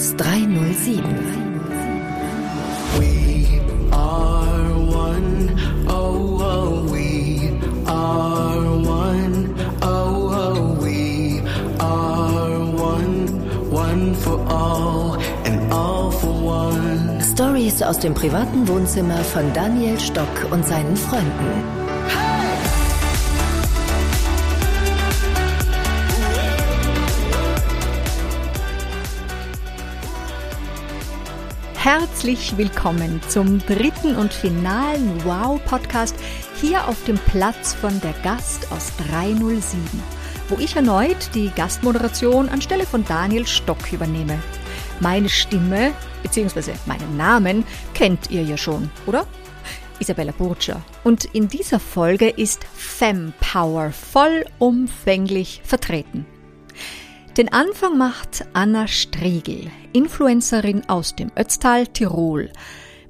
aus 307. We are one, oh, oh, we are one, oh, oh, we are one, one for all and all for one. Stories aus dem privaten Wohnzimmer von Daniel Stock und seinen Freunden. Herzlich willkommen zum dritten und finalen Wow-Podcast hier auf dem Platz von der Gast aus 307, wo ich erneut die Gastmoderation anstelle von Daniel Stock übernehme. Meine Stimme bzw. meinen Namen kennt ihr ja schon, oder? Isabella Burger. Und in dieser Folge ist Fempower vollumfänglich vertreten. Den Anfang macht Anna Striegel, Influencerin aus dem Ötztal, Tirol.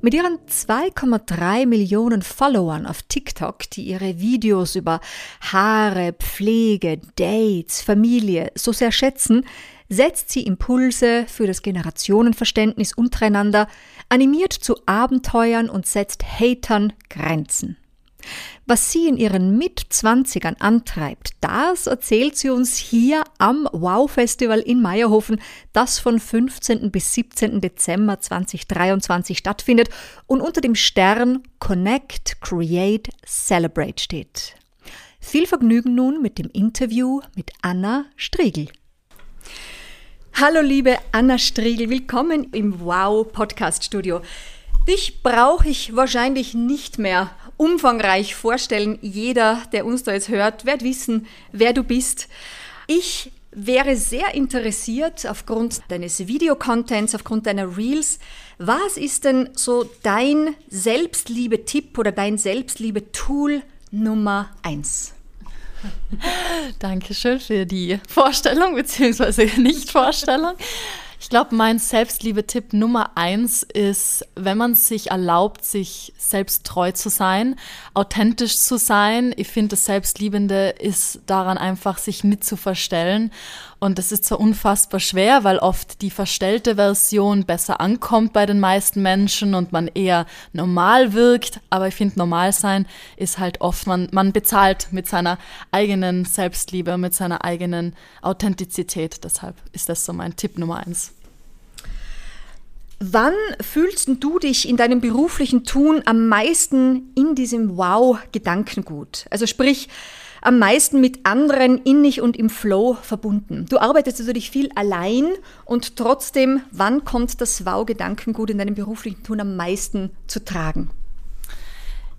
Mit ihren 2,3 Millionen Followern auf TikTok, die ihre Videos über Haare, Pflege, Dates, Familie so sehr schätzen, setzt sie Impulse für das Generationenverständnis untereinander, animiert zu Abenteuern und setzt Hatern Grenzen. Was sie in ihren Mitzwanzigern antreibt, das erzählt sie uns hier am Wow-Festival in Meierhofen, das von 15. bis 17. Dezember 2023 stattfindet und unter dem Stern Connect, Create, Celebrate steht. Viel Vergnügen nun mit dem Interview mit Anna Striegel. Hallo liebe Anna Striegel, willkommen im Wow Podcast Studio. Dich brauche ich wahrscheinlich nicht mehr umfangreich vorstellen. Jeder, der uns da jetzt hört, wird wissen, wer du bist. Ich wäre sehr interessiert aufgrund deines Videocontents, aufgrund deiner Reels. Was ist denn so dein Selbstliebe-Tipp oder dein Selbstliebe-Tool Nummer eins? Dankeschön für die Vorstellung bzw. Nicht-Vorstellung. Ich glaube, mein Selbstliebe-Tipp Nummer eins ist, wenn man sich erlaubt, sich selbst treu zu sein, authentisch zu sein. Ich finde, das Selbstliebende ist daran einfach, sich nicht zu verstellen. Und das ist zwar unfassbar schwer, weil oft die verstellte Version besser ankommt bei den meisten Menschen und man eher normal wirkt. Aber ich finde, normal sein ist halt oft, man, man bezahlt mit seiner eigenen Selbstliebe, mit seiner eigenen Authentizität. Deshalb ist das so mein Tipp Nummer eins. Wann fühlst du dich in deinem beruflichen Tun am meisten in diesem Wow-Gedankengut? Also sprich, am meisten mit anderen innig und im Flow verbunden. Du arbeitest natürlich viel allein und trotzdem, wann kommt das Wow-Gedankengut in deinem beruflichen Tun am meisten zu tragen?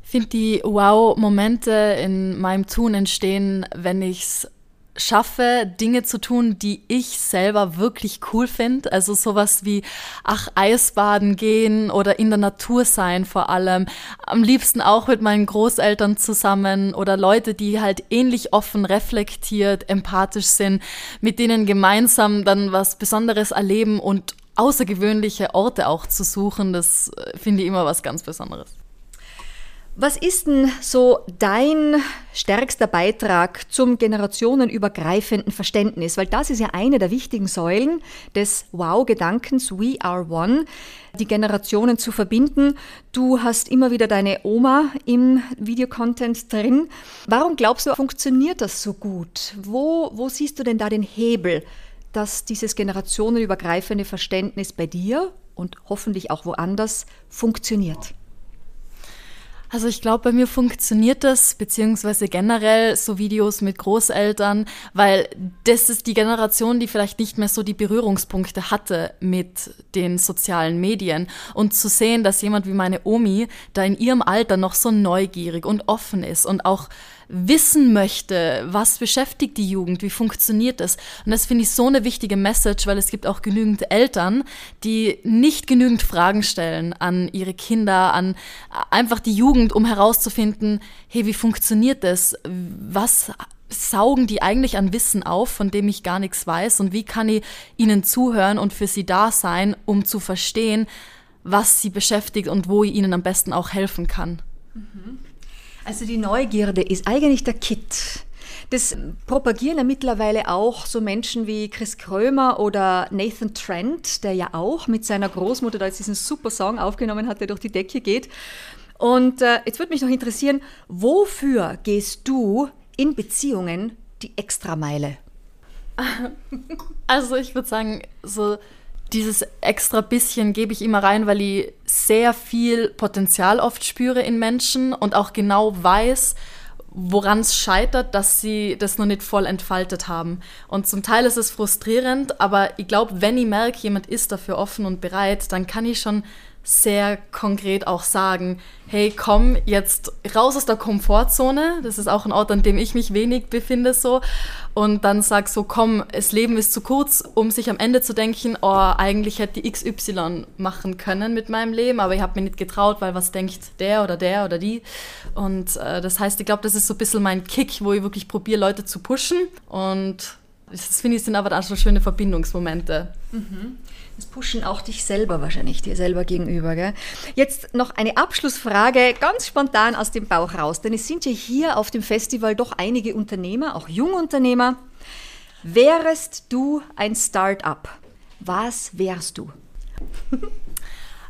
Ich finde, die Wow-Momente in meinem Tun entstehen, wenn ich es schaffe, Dinge zu tun, die ich selber wirklich cool finde. Also sowas wie, ach, Eisbaden gehen oder in der Natur sein vor allem. Am liebsten auch mit meinen Großeltern zusammen oder Leute, die halt ähnlich offen, reflektiert, empathisch sind, mit denen gemeinsam dann was Besonderes erleben und außergewöhnliche Orte auch zu suchen. Das äh, finde ich immer was ganz Besonderes. Was ist denn so dein stärkster Beitrag zum generationenübergreifenden Verständnis? Weil das ist ja eine der wichtigen Säulen des Wow-Gedankens, We Are One, die Generationen zu verbinden. Du hast immer wieder deine Oma im Videocontent drin. Warum glaubst du, funktioniert das so gut? Wo, wo siehst du denn da den Hebel, dass dieses generationenübergreifende Verständnis bei dir und hoffentlich auch woanders funktioniert? Also ich glaube, bei mir funktioniert das, beziehungsweise generell so Videos mit Großeltern, weil das ist die Generation, die vielleicht nicht mehr so die Berührungspunkte hatte mit den sozialen Medien. Und zu sehen, dass jemand wie meine Omi da in ihrem Alter noch so neugierig und offen ist und auch wissen möchte, was beschäftigt die Jugend, wie funktioniert es. Und das finde ich so eine wichtige Message, weil es gibt auch genügend Eltern, die nicht genügend Fragen stellen an ihre Kinder, an einfach die Jugend, um herauszufinden, hey, wie funktioniert das? Was saugen die eigentlich an Wissen auf, von dem ich gar nichts weiß? Und wie kann ich ihnen zuhören und für sie da sein, um zu verstehen, was sie beschäftigt und wo ich ihnen am besten auch helfen kann? Mhm. Also die Neugierde ist eigentlich der Kit. Das propagieren ja mittlerweile auch so Menschen wie Chris Krömer oder Nathan Trent, der ja auch mit seiner Großmutter da jetzt diesen super Song aufgenommen hat, der durch die Decke geht. Und äh, jetzt würde mich noch interessieren, wofür gehst du in Beziehungen die Extrameile? Also ich würde sagen, so dieses extra bisschen gebe ich immer rein, weil ich sehr viel Potenzial oft spüre in Menschen und auch genau weiß, woran es scheitert, dass sie das noch nicht voll entfaltet haben. Und zum Teil ist es frustrierend, aber ich glaube, wenn ich merke, jemand ist dafür offen und bereit, dann kann ich schon sehr konkret auch sagen, hey, komm jetzt raus aus der Komfortzone. Das ist auch ein Ort, an dem ich mich wenig befinde so. Und dann sag so, komm, das Leben ist zu kurz, um sich am Ende zu denken, oh, eigentlich hätte ich XY machen können mit meinem Leben, aber ich habe mir nicht getraut, weil was denkt der oder der oder die. Und äh, das heißt, ich glaube, das ist so ein bisschen mein Kick, wo ich wirklich probiere, Leute zu pushen. Und das finde ich sind aber dann schon schöne Verbindungsmomente. Mhm. Das pushen auch dich selber wahrscheinlich, dir selber gegenüber. Gell? Jetzt noch eine Abschlussfrage, ganz spontan aus dem Bauch raus, denn es sind ja hier auf dem Festival doch einige Unternehmer, auch Jungunternehmer. Wärest du ein Start-up? Was wärst du?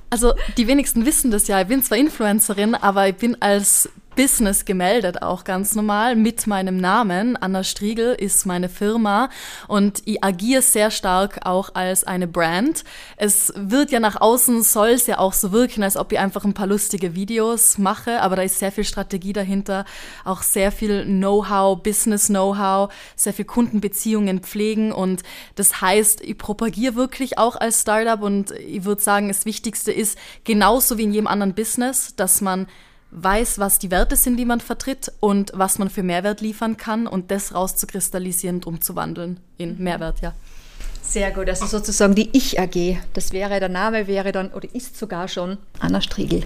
Also die wenigsten wissen das ja. Ich bin zwar Influencerin, aber ich bin als Business gemeldet, auch ganz normal, mit meinem Namen. Anna Striegel ist meine Firma und ich agiere sehr stark auch als eine Brand. Es wird ja nach außen, soll es ja auch so wirken, als ob ich einfach ein paar lustige Videos mache, aber da ist sehr viel Strategie dahinter, auch sehr viel Know-how, Business-Know-how, sehr viel Kundenbeziehungen pflegen und das heißt, ich propagiere wirklich auch als Startup und ich würde sagen, das Wichtigste ist, genauso wie in jedem anderen Business, dass man weiß, was die Werte sind, die man vertritt und was man für Mehrwert liefern kann und das rauszukristallisieren und umzuwandeln in mhm. Mehrwert, ja. Sehr gut, also sozusagen die Ich-AG. Das wäre, der Name wäre dann, oder ist sogar schon Anna Striegel.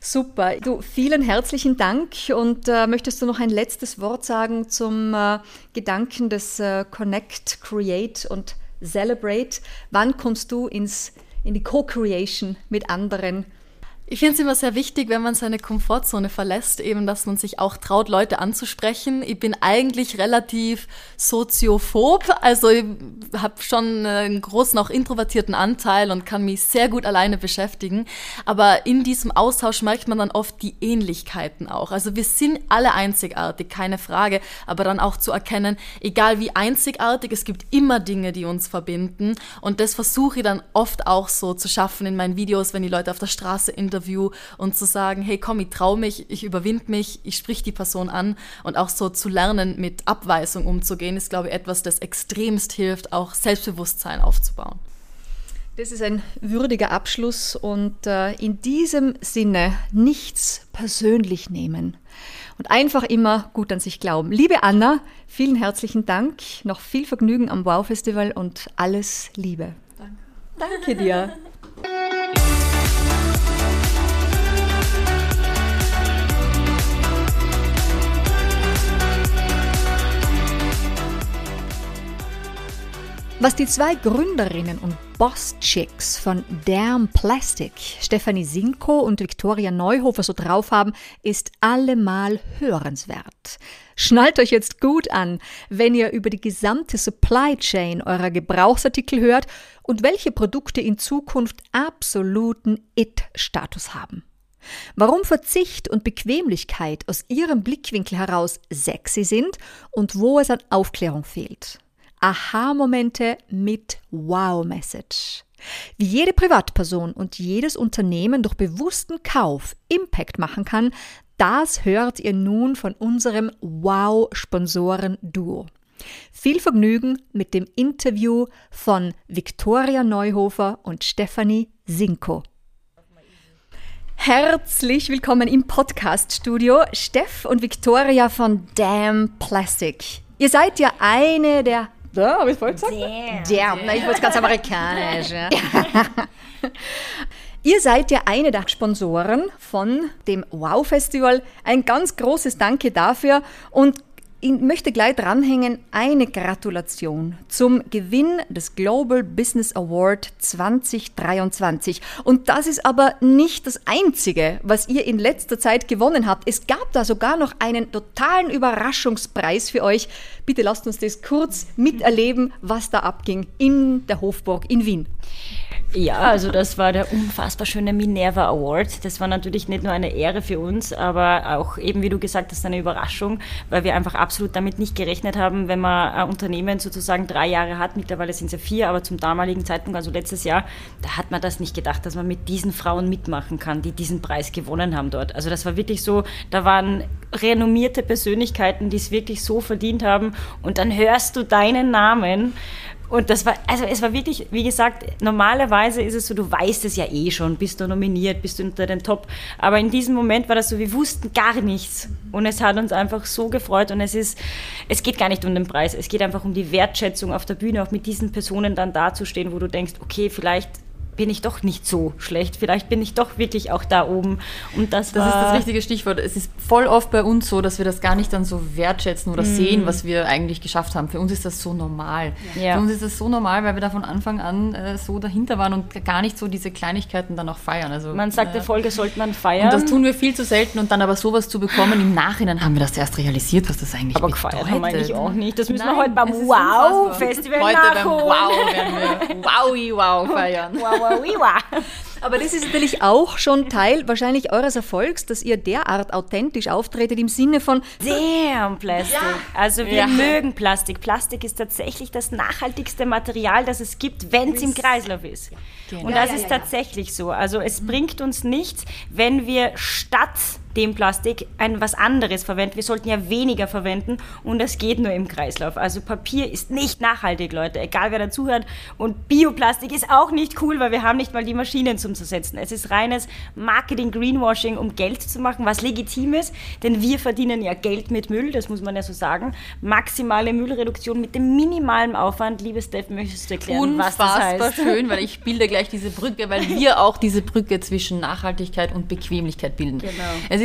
Super. Du, vielen herzlichen Dank. Und äh, möchtest du noch ein letztes Wort sagen zum äh, Gedanken des äh, Connect, Create und Celebrate? Wann kommst du ins, in die Co-Creation mit anderen ich finde es immer sehr wichtig, wenn man seine Komfortzone verlässt, eben, dass man sich auch traut, Leute anzusprechen. Ich bin eigentlich relativ soziophob, also ich habe schon einen großen, auch introvertierten Anteil und kann mich sehr gut alleine beschäftigen. Aber in diesem Austausch merkt man dann oft die Ähnlichkeiten auch. Also wir sind alle einzigartig, keine Frage, aber dann auch zu erkennen, egal wie einzigartig, es gibt immer Dinge, die uns verbinden. Und das versuche ich dann oft auch so zu schaffen in meinen Videos, wenn die Leute auf der Straße in Interview und zu sagen, hey komm, ich traue mich, ich überwinde mich, ich sprich die Person an und auch so zu lernen, mit Abweisung umzugehen, ist, glaube ich, etwas, das extremst hilft, auch Selbstbewusstsein aufzubauen. Das ist ein würdiger Abschluss und äh, in diesem Sinne nichts persönlich nehmen und einfach immer gut an sich glauben. Liebe Anna, vielen herzlichen Dank, noch viel Vergnügen am Wow Festival und alles Liebe. Danke. Danke dir. Was die zwei Gründerinnen und Boss-Chicks von Damn Plastic, Stephanie Sinko und Viktoria Neuhofer so drauf haben, ist allemal hörenswert. Schnallt euch jetzt gut an, wenn ihr über die gesamte Supply Chain eurer Gebrauchsartikel hört und welche Produkte in Zukunft absoluten It-Status haben. Warum Verzicht und Bequemlichkeit aus ihrem Blickwinkel heraus sexy sind und wo es an Aufklärung fehlt. Aha-Momente mit Wow-Message. Wie jede Privatperson und jedes Unternehmen durch bewussten Kauf Impact machen kann, das hört ihr nun von unserem Wow-Sponsoren-Duo. Viel Vergnügen mit dem Interview von Viktoria Neuhofer und Stephanie Sinko. Herzlich willkommen im Podcast-Studio, Steff und Viktoria von Damn Plastic. Ihr seid ja eine der da, habe ich voll gesagt? Damn. Damn. Na, ich wollte es ganz amerikanisch. Ja. Ihr seid ja eine der Sponsoren von dem Wow Festival. Ein ganz großes Danke dafür. Und ich möchte gleich dranhängen, eine Gratulation zum Gewinn des Global Business Award 2023. Und das ist aber nicht das Einzige, was ihr in letzter Zeit gewonnen habt. Es gab da sogar noch einen totalen Überraschungspreis für euch. Bitte lasst uns das kurz miterleben, was da abging in der Hofburg in Wien. Ja, also das war der unfassbar schöne Minerva Award. Das war natürlich nicht nur eine Ehre für uns, aber auch eben, wie du gesagt hast, eine Überraschung, weil wir einfach absolut damit nicht gerechnet haben, wenn man ein Unternehmen sozusagen drei Jahre hat, mittlerweile sind es ja vier, aber zum damaligen Zeitpunkt, also letztes Jahr, da hat man das nicht gedacht, dass man mit diesen Frauen mitmachen kann, die diesen Preis gewonnen haben dort. Also das war wirklich so, da waren renommierte Persönlichkeiten, die es wirklich so verdient haben und dann hörst du deinen Namen und das war, also es war wirklich, wie gesagt, normalerweise ist es so, du weißt es ja eh schon, bist du nominiert, bist du unter den Top. Aber in diesem Moment war das so, wir wussten gar nichts. Und es hat uns einfach so gefreut. Und es ist, es geht gar nicht um den Preis, es geht einfach um die Wertschätzung auf der Bühne, auch mit diesen Personen dann dazustehen, wo du denkst, okay, vielleicht bin ich doch nicht so schlecht. Vielleicht bin ich doch wirklich auch da oben. Und das, das ist das richtige Stichwort. Es ist voll oft bei uns so, dass wir das gar nicht dann so wertschätzen oder mm. sehen, was wir eigentlich geschafft haben. Für uns ist das so normal. Ja. Für uns ist das so normal, weil wir da von Anfang an äh, so dahinter waren und gar nicht so diese Kleinigkeiten dann auch feiern. Also, man sagt, äh, Erfolge sollte man feiern. Und das tun wir viel zu selten und dann aber sowas zu bekommen, im Nachhinein haben wir das erst realisiert, was das eigentlich aber bedeutet. Aber gefeiert haben wir eigentlich auch nicht. Das müssen Nein, wir heute beim Wow-Festival Heute beim Wow werden wir Wowie Wow feiern. Wow, wow, wow. Aber das ist natürlich auch schon Teil wahrscheinlich eures Erfolgs, dass ihr derart authentisch auftretet im Sinne von Damn Plastik. Ja. Also wir ja. mögen Plastik. Plastik ist tatsächlich das nachhaltigste Material, das es gibt, wenn es im Kreislauf ist. Genau. Und das ja, ist tatsächlich so. Also es mhm. bringt uns nichts, wenn wir statt dem Plastik ein was anderes verwenden. Wir sollten ja weniger verwenden und das geht nur im Kreislauf. Also Papier ist nicht nachhaltig, Leute, egal wer dazuhört. Und Bioplastik ist auch nicht cool, weil wir haben nicht mal die Maschinen zum Zersetzen. Es ist reines Marketing, Greenwashing, um Geld zu machen, was legitim ist, denn wir verdienen ja Geld mit Müll, das muss man ja so sagen. Maximale Müllreduktion mit dem minimalen Aufwand. Liebe Steph, möchtest du erklären, Unfassbar was das heißt? schön, weil ich bilde gleich diese Brücke, weil wir auch diese Brücke zwischen Nachhaltigkeit und Bequemlichkeit bilden. Genau.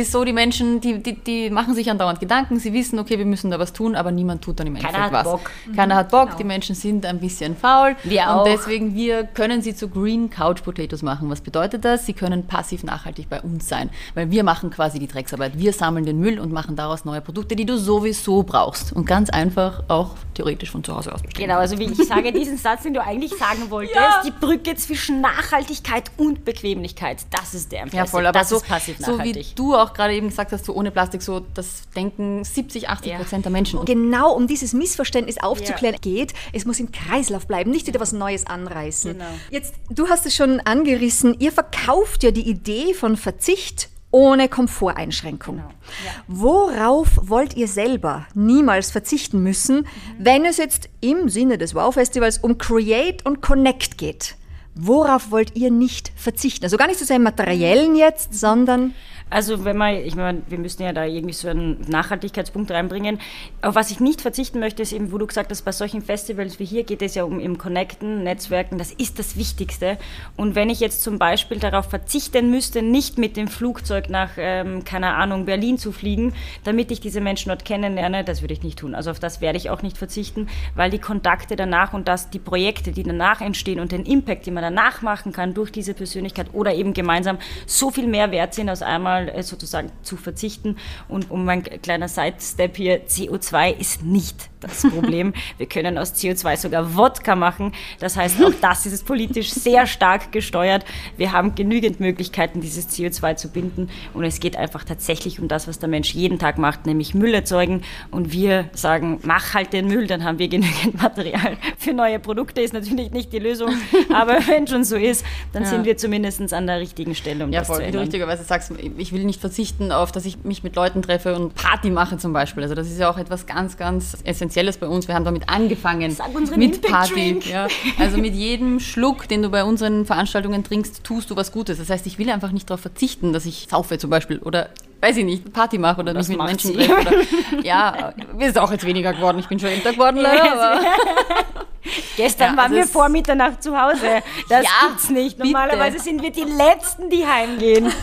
Es ist so, die Menschen, die, die, die machen sich andauernd Gedanken, sie wissen, okay, wir müssen da was tun, aber niemand tut dann im Endeffekt Keiner was. Bock. Keiner hat Bock, genau. die Menschen sind ein bisschen faul. Wir auch. Und deswegen, wir können sie zu Green Couch Potatoes machen. Was bedeutet das? Sie können passiv nachhaltig bei uns sein, weil wir machen quasi die Drecksarbeit. Wir sammeln den Müll und machen daraus neue Produkte, die du sowieso brauchst und ganz einfach auch theoretisch von zu Hause aus bestellen. Genau, also wie ich sage, diesen Satz, den du eigentlich sagen wolltest, ja. die Brücke zwischen Nachhaltigkeit und Bequemlichkeit, das ist der Ja, voll, aber das so, ist passiv nachhaltig. So wie du auch gerade eben gesagt hast, so ohne Plastik, so das denken 70, 80 Prozent ja. der Menschen. Und genau um dieses Missverständnis aufzuklären ja. geht, es muss im Kreislauf bleiben, nicht wieder was Neues anreißen. Genau. Jetzt, du hast es schon angerissen, ihr verkauft ja die Idee von Verzicht ohne Komforteinschränkung. Genau. Ja. Worauf wollt ihr selber niemals verzichten müssen, mhm. wenn es jetzt im Sinne des Wow-Festivals um Create und Connect geht? Worauf wollt ihr nicht verzichten? Also gar nicht so sehr im Materiellen jetzt, sondern also wenn man, ich meine, wir müssen ja da irgendwie so einen Nachhaltigkeitspunkt reinbringen. Auf was ich nicht verzichten möchte, ist eben, wo du gesagt hast, bei solchen Festivals wie hier geht es ja um im Connecten, Netzwerken, das ist das Wichtigste. Und wenn ich jetzt zum Beispiel darauf verzichten müsste, nicht mit dem Flugzeug nach, ähm, keine Ahnung, Berlin zu fliegen, damit ich diese Menschen dort kennenlerne, das würde ich nicht tun. Also auf das werde ich auch nicht verzichten, weil die Kontakte danach und das, die Projekte, die danach entstehen und den Impact, den man danach machen kann durch diese Persönlichkeit oder eben gemeinsam, so viel mehr wert sind aus einmal mal sozusagen zu verzichten. Und um mein kleiner Sidestep hier, CO2 ist nicht das Problem. Wir können aus CO2 sogar Wodka machen. Das heißt, auch das ist politisch sehr stark gesteuert. Wir haben genügend Möglichkeiten, dieses CO2 zu binden. Und es geht einfach tatsächlich um das, was der Mensch jeden Tag macht, nämlich Müll erzeugen. Und wir sagen, mach halt den Müll, dann haben wir genügend Material für neue Produkte. Ist natürlich nicht die Lösung, aber wenn schon so ist, dann ja. sind wir zumindest an der richtigen Stelle, um ja, das voll, zu ändern. Du richtigerweise sagst, ich will nicht verzichten auf, dass ich mich mit Leuten treffe und Party mache zum Beispiel. Also das ist ja auch etwas ganz, ganz essentielles Essentielles bei uns. Wir haben damit angefangen mit Party. Ja. Also mit jedem Schluck, den du bei unseren Veranstaltungen trinkst, tust du was Gutes. Das heißt, ich will einfach nicht darauf verzichten, dass ich saufe zum Beispiel oder weiß ich nicht, Party mache oder mich mit Menschen treffe. Oder, ja, ist auch jetzt weniger geworden. Ich bin schon älter geworden leider, aber Gestern ja, waren wir vor Mitternacht zu Hause. Das ja, gibt's nicht. Normalerweise bitte. sind wir die Letzten, die heimgehen.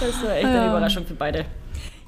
Das war echt eine Überraschung für beide.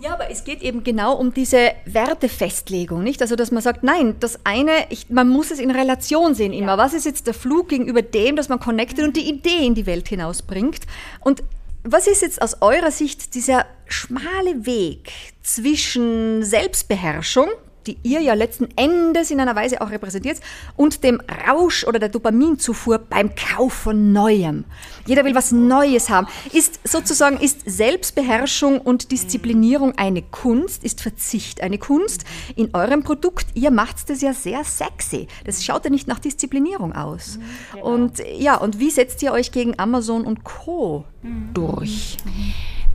Ja, aber es geht eben genau um diese Wertefestlegung, nicht? Also, dass man sagt, nein, das eine, ich, man muss es in Relation sehen immer. Was ist jetzt der Flug gegenüber dem, dass man connected und die Idee in die Welt hinausbringt? Und was ist jetzt aus eurer Sicht dieser schmale Weg zwischen Selbstbeherrschung, die ihr ja letzten Endes in einer Weise auch repräsentiert, und dem Rausch oder der Dopaminzufuhr beim Kauf von Neuem. Jeder will was Neues haben. Ist sozusagen, ist Selbstbeherrschung und Disziplinierung eine Kunst? Ist Verzicht eine Kunst? In eurem Produkt, ihr macht das ja sehr sexy. Das schaut ja nicht nach Disziplinierung aus. Und ja, und wie setzt ihr euch gegen Amazon und Co. durch?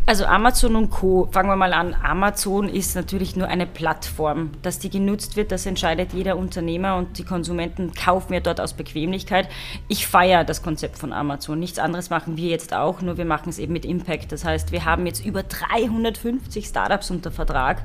Also Amazon und Co. Fangen wir mal an. Amazon ist natürlich nur eine Plattform. Dass die genutzt wird, das entscheidet jeder Unternehmer und die Konsumenten kaufen ja dort aus Bequemlichkeit. Ich feiere das Konzept von Amazon. Nichts anderes machen wir jetzt auch, nur wir machen es eben mit Impact. Das heißt, wir haben jetzt über 350 Startups unter Vertrag,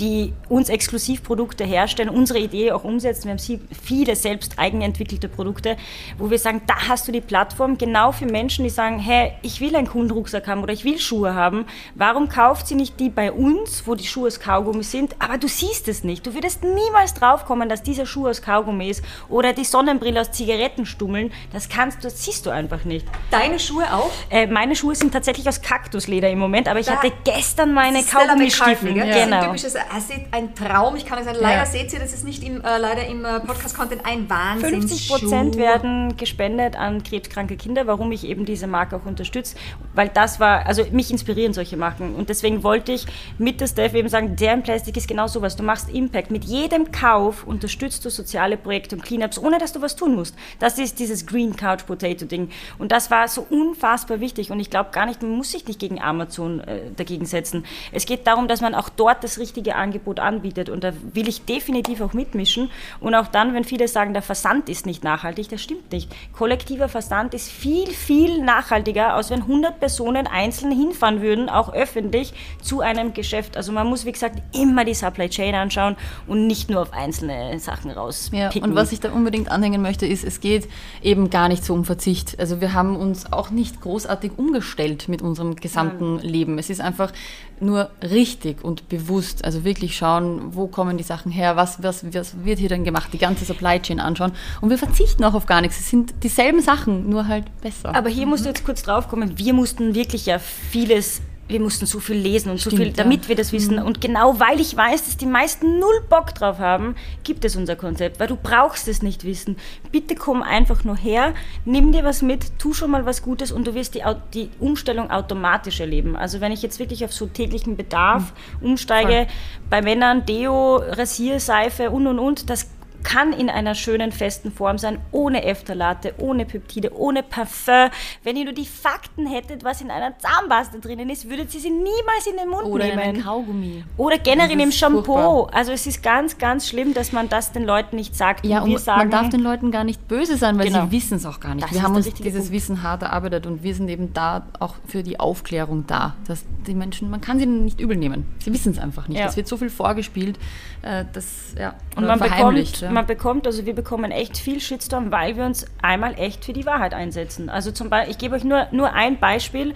die uns Exklusivprodukte herstellen, unsere Idee auch umsetzen. Wir haben viele selbst eigenentwickelte Produkte, wo wir sagen, da hast du die Plattform genau für Menschen, die sagen, hey, ich will einen coolen Rucksack haben oder ich will Schuhe haben. Warum kauft sie nicht die bei uns, wo die Schuhe aus Kaugummi sind? Aber du siehst es nicht. Du würdest niemals draufkommen, dass dieser Schuh aus Kaugummi ist oder die Sonnenbrille aus Zigarettenstummeln. Das kannst du, das siehst du einfach nicht. Deine Schuhe auch? Äh, meine Schuhe sind tatsächlich aus Kaktusleder im Moment, aber ich Da- hatte gestern meine Kaugummistiefel. McCartney, gell? Das ist ein Genau. typisches, es ist ein Traum, ich kann es sagen. Leider seht ihr, das ist nicht im, äh, leider im äh, Podcast-Content ein Wahnsinn. 50 Prozent werden gespendet an krebskranke Kinder, warum ich eben diese Marke auch unterstütze, weil das war, also mich inspirieren solche Marken. Und deswegen wollte ich mit der Steph eben sagen, deren Plastik ist genau sowas, du machst Impact, mit jedem Kauf unterstützt du soziale Projekte und Cleanups, ohne dass du was tun musst. Das ist dieses Green Couch Potato Ding. Und das war so unfassbar wichtig. Und ich glaube gar nicht, man muss sich nicht gegen Amazon äh, dagegen setzen. Es geht darum, dass man auch dort das richtige Angebot anbietet. Und da will ich definitiv auch mitmischen. Und auch dann, wenn viele sagen, der Versand ist nicht nachhaltig, das stimmt nicht. Kollektiver Versand ist viel, viel nachhaltiger, als wenn 100 Personen einzeln hinfahren würden, auch öffentlich, zu einem Geschäft. Also man muss, wie gesagt, immer die Supply Chain anschauen und nicht nur auf einzelne Sachen Ja, rauspicken. und was ich da unbedingt anhängen möchte, ist, es geht eben gar nicht so um Verzicht. Also wir haben uns auch nicht großartig umgestellt mit unserem gesamten Leben. Es ist einfach nur richtig und bewusst. Also wirklich schauen, wo kommen die Sachen her, was, was, was wird hier denn gemacht, die ganze Supply Chain anschauen. Und wir verzichten auch auf gar nichts. Es sind dieselben Sachen, nur halt besser. Aber hier musst du jetzt kurz drauf kommen. Wir mussten wirklich ja vieles, wir mussten so viel lesen und so Stimmt, viel, ja. damit wir das wissen. Und genau weil ich weiß, dass die meisten null Bock drauf haben, gibt es unser Konzept, weil du brauchst es nicht wissen. Bitte komm einfach nur her, nimm dir was mit, tu schon mal was Gutes und du wirst die, die Umstellung automatisch erleben. Also wenn ich jetzt wirklich auf so täglichen Bedarf umsteige, bei Männern Deo, Rasierseife und und und, das kann in einer schönen, festen Form sein, ohne Eftalate, ohne Peptide, ohne Parfum. Wenn ihr nur die Fakten hättet, was in einer Zahnpasta drinnen ist, würdet ihr sie niemals in den Mund Oder in nehmen. ein Kaugummi. Oder generell im Shampoo. furchtbar. Also es ist ganz, ganz schlimm, dass man das den Leuten nicht sagt. Ja, und wir und sagen, man darf den Leuten gar nicht böse sein, weil Genau. sie wissen es auch gar nicht. Das wir haben uns dieses Punkt. Wissen hart erarbeitet und wir sind eben da auch für die Aufklärung da, dass die Menschen, man kann sie nicht übel nehmen. Sie wissen es einfach nicht. Ja. Es wird so viel vorgespielt, äh, das ja Und oder man verheimlicht, bekommt, ja. Man bekommt, also wir bekommen echt viel Shitstorm, weil wir uns einmal echt für die Wahrheit einsetzen. Also zum Beispiel, ich gebe euch nur, nur ein Beispiel,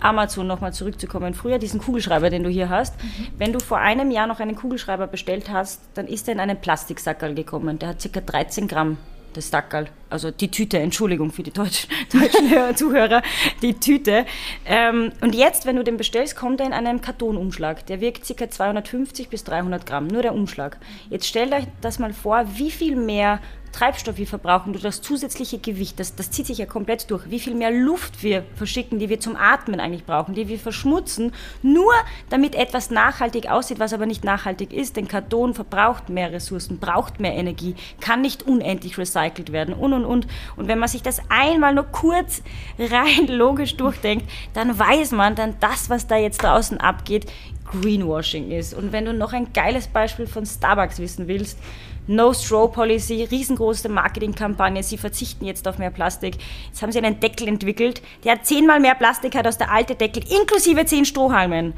Amazon nochmal zurückzukommen. Früher diesen Kugelschreiber, den du hier hast. Wenn du vor einem Jahr noch einen Kugelschreiber bestellt hast, dann ist er in einen Plastiksackerl gekommen. Der hat ca. 13 Gramm. Das Sackerl, also die Tüte, Entschuldigung für die deutschen, deutschen Hörer- Zuhörer, die Tüte. Ähm, und jetzt, wenn du den bestellst, kommt er in einem Kartonumschlag. Der wiegt ca. 250 bis 300 Gramm, nur der Umschlag. Jetzt stellt euch das mal vor, wie viel mehr Treibstoff wir verbrauchen durch das zusätzliche Gewicht, das, das zieht sich ja komplett durch, wie viel mehr Luft wir verschicken, die wir zum Atmen eigentlich brauchen, die wir verschmutzen, nur damit etwas nachhaltig aussieht, was aber nicht nachhaltig ist, denn Karton verbraucht mehr Ressourcen, braucht mehr Energie, kann nicht unendlich recycelt werden und und und. Und wenn man sich das einmal nur kurz rein logisch durchdenkt, dann weiß man dann das, was da jetzt draußen abgeht, Greenwashing ist. Und wenn du noch ein geiles Beispiel von Starbucks wissen willst, No Straw Policy, riesengroße Marketingkampagne, sie verzichten jetzt auf mehr Plastik. Jetzt haben sie einen Deckel entwickelt, der zehnmal mehr Plastik hat als der alte Deckel, inklusive zehn Strohhalmen.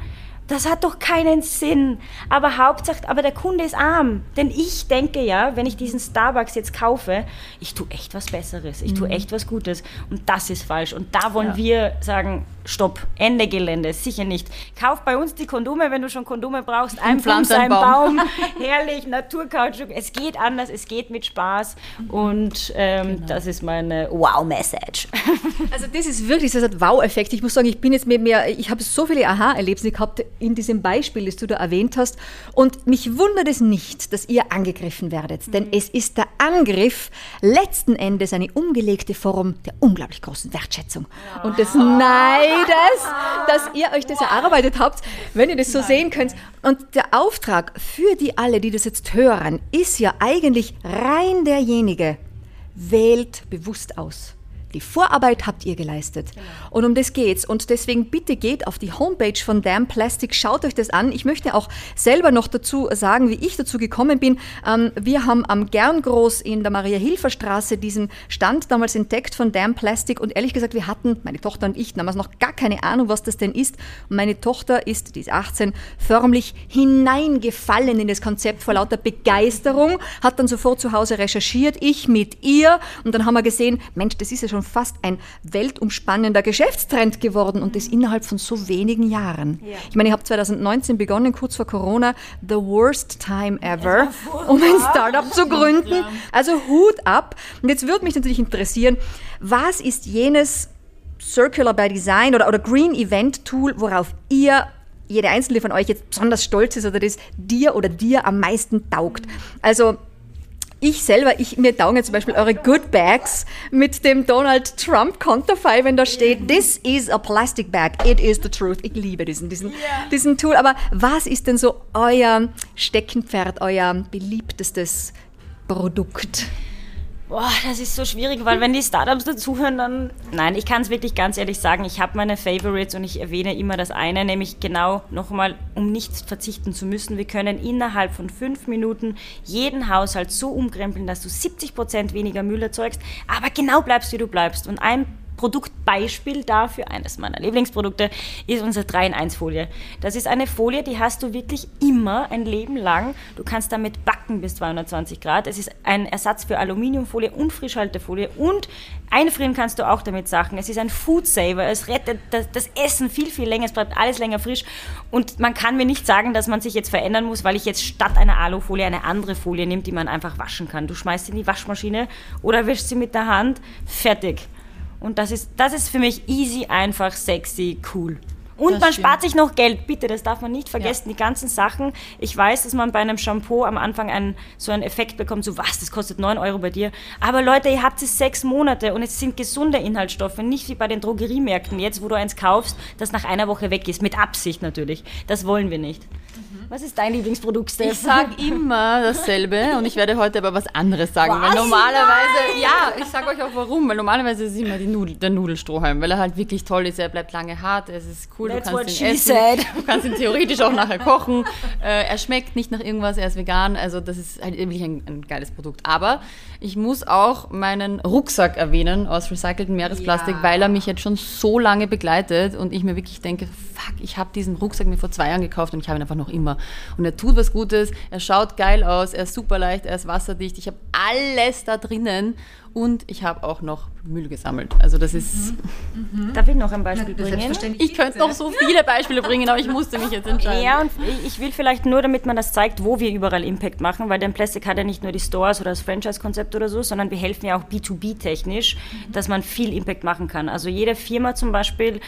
Das hat doch keinen Sinn. Aber Hauptsache, aber der Kunde ist arm. Denn ich denke ja, wenn ich diesen Starbucks jetzt kaufe, ich tue echt was Besseres, ich tue echt was Gutes. Und das ist falsch. Und da wollen wir sagen, Stopp, Ende Gelände, sicher nicht. Kauf bei uns die Kondome, wenn du schon Kondome brauchst. Ein pflanz ein Baum. Baum. Herrlich, Naturkautschuk. Es geht anders, es geht mit Spaß. Und ähm, das ist meine Wow-Message. Also das ist wirklich so ein Wow-Effekt. Ich muss sagen, ich bin jetzt mit mir, ich habe so viele Aha-Erlebnisse gehabt in diesem Beispiel, das du da erwähnt hast. Und mich wundert es nicht, dass ihr angegriffen werdet. Denn es ist der Angriff letzten Endes eine umgelegte Form der unglaublich großen Wertschätzung. Und des Neides, dass ihr euch das erarbeitet habt, wenn ihr das so sehen könnt. Und der Auftrag für die alle, die das jetzt hören, ist ja eigentlich rein derjenige, wählt bewusst aus. Die Vorarbeit habt ihr geleistet. Und um das geht's. Und deswegen bitte geht auf die Homepage von Damn Plastic, schaut euch das an. Ich möchte auch selber noch dazu sagen, wie ich dazu gekommen bin. Ähm, wir haben am Gerngroß in der Maria-Hilfer-Straße diesen Stand damals entdeckt von Damn Plastic. Und ehrlich gesagt, wir hatten, meine Tochter und ich, damals noch gar keine Ahnung, was das denn ist. Und meine Tochter ist, die ist 18, förmlich hineingefallen in das Konzept vor lauter Begeisterung, hat dann sofort zu Hause recherchiert, ich mit ihr. Und dann haben wir gesehen, Mensch, das ist ja schon fast ein weltumspannender Geschäftstrend geworden und das innerhalb von so wenigen Jahren. Ich meine, ich habe 2019 begonnen, kurz vor Corona, the worst time ever, um ein Startup zu gründen. Also Hut ab. Und jetzt würde mich natürlich interessieren, was ist jenes Circular by Design oder, oder Green Event Tool, worauf ihr jede einzelne von euch jetzt besonders stolz ist oder das dir oder dir am meisten taugt. Also ich selber, ich, mir taugen jetzt zum Beispiel eure Good Bags mit dem Donald Trump Konterfei, wenn da steht, this is a plastic bag, it is the truth. Ich liebe diesen, diesen, diesen Tool. Aber was ist denn so euer Steckenpferd, euer beliebtestes Produkt? Boah, das ist so schwierig, weil wenn die Startups dazuhören, dann. Nein, ich kann es wirklich ganz ehrlich sagen, ich habe meine Favorites und ich erwähne immer das eine, nämlich genau nochmal, um nichts verzichten zu müssen. Wir können innerhalb von fünf Minuten jeden Haushalt so umkrempeln, dass du 70 Prozent weniger Müll erzeugst, aber genau bleibst, wie du bleibst. Und ein Produktbeispiel dafür, eines meiner Lieblingsprodukte, ist unsere 3-in-1-Folie. Das ist eine Folie, die hast du wirklich immer ein Leben lang. Du kannst damit backen bis 220 Grad. Es ist ein Ersatz für Aluminiumfolie und Frischhaltefolie und einfrieren kannst du auch damit Sachen. Es ist ein Food Saver. Es rettet das, Essen viel, viel länger. Es bleibt alles länger frisch. Und man kann mir nicht sagen, dass man sich jetzt verändern muss, weil ich jetzt statt einer Alufolie eine andere Folie nehme, die man einfach waschen kann. Du schmeißt sie in die Waschmaschine oder wäschst sie mit der Hand. Fertig. Und das ist, das ist für mich easy, einfach, sexy, cool. Und Das man stimmt. spart sich noch Geld, bitte, das darf man nicht vergessen, die ganzen Sachen. Ich weiß, dass man bei einem Shampoo am Anfang einen, so einen Effekt bekommt, so was, das kostet 9 Euro bei dir. Aber Leute, ihr habt es sechs Monate und es sind gesunde Inhaltsstoffe, nicht wie bei den Drogeriemärkten jetzt, wo du eins kaufst, das nach einer Woche weg ist, mit Absicht natürlich. Das wollen wir nicht. Was ist dein Lieblingsprodukt, Steph? Ich sage immer dasselbe und ich werde heute aber was anderes sagen. Was? Weil normalerweise, ja, ich sage euch auch warum, weil normalerweise ist es immer Nudel, der Nudelstrohhalm, weil er halt wirklich toll ist, er bleibt lange hart, es ist cool, That's du kannst ihn essen, said. du kannst ihn theoretisch auch nachher kochen, äh, er schmeckt nicht nach irgendwas, er ist vegan, also das ist halt wirklich ein, ein geiles Produkt. Aber ich muss auch meinen Rucksack erwähnen aus recyceltem Meeresplastik, weil er mich jetzt schon so lange begleitet und ich mir wirklich denke, fuck, ich habe diesen Rucksack mir vor zwei Jahren gekauft und ich habe ihn einfach noch immer. Und er tut was Gutes, er schaut geil aus, er ist super leicht, er ist wasserdicht, ich habe alles da drinnen und ich habe auch noch Müll gesammelt. Also das ist, Darf ich noch ein Beispiel bringen? ich könnte noch so viele Beispiele bringen, aber ich musste mich jetzt entscheiden. Ja, und ich will vielleicht nur, damit man das zeigt, wo wir überall Impact machen, weil denn Plastic hat ja nicht nur die Stores oder das Franchise-Konzept oder so, sondern wir helfen ja auch B2B-technisch, dass man viel Impact machen kann. Also jede Firma zum Beispiel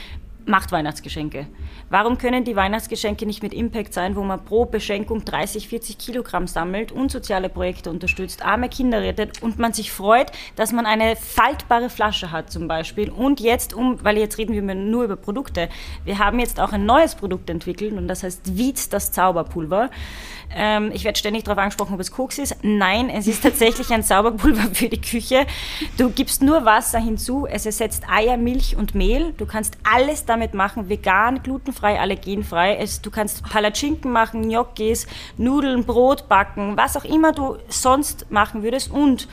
macht Weihnachtsgeschenke. Warum können die Weihnachtsgeschenke nicht mit Impact sein, wo man pro Beschenkung 30, 40 Kilogramm sammelt und soziale Projekte unterstützt, arme Kinder rettet und man sich freut, dass man eine faltbare Flasche hat zum Beispiel und jetzt um, weil jetzt reden wir nur über Produkte, wir haben jetzt auch ein neues Produkt entwickelt und das heißt Wietz, das Zauberpulver. Ähm, ich werde ständig darauf angesprochen, ob es Koks ist. Nein, es ist tatsächlich ein Zauberpulver für die Küche. Du gibst nur Wasser hinzu, es ersetzt Eier, Milch und Mehl. Du kannst alles damit machen, vegan, glutenfrei, allergenfrei. Es, du kannst Palatschinken machen, Gnocchis, Nudeln, Brot backen, was auch immer du sonst machen würdest und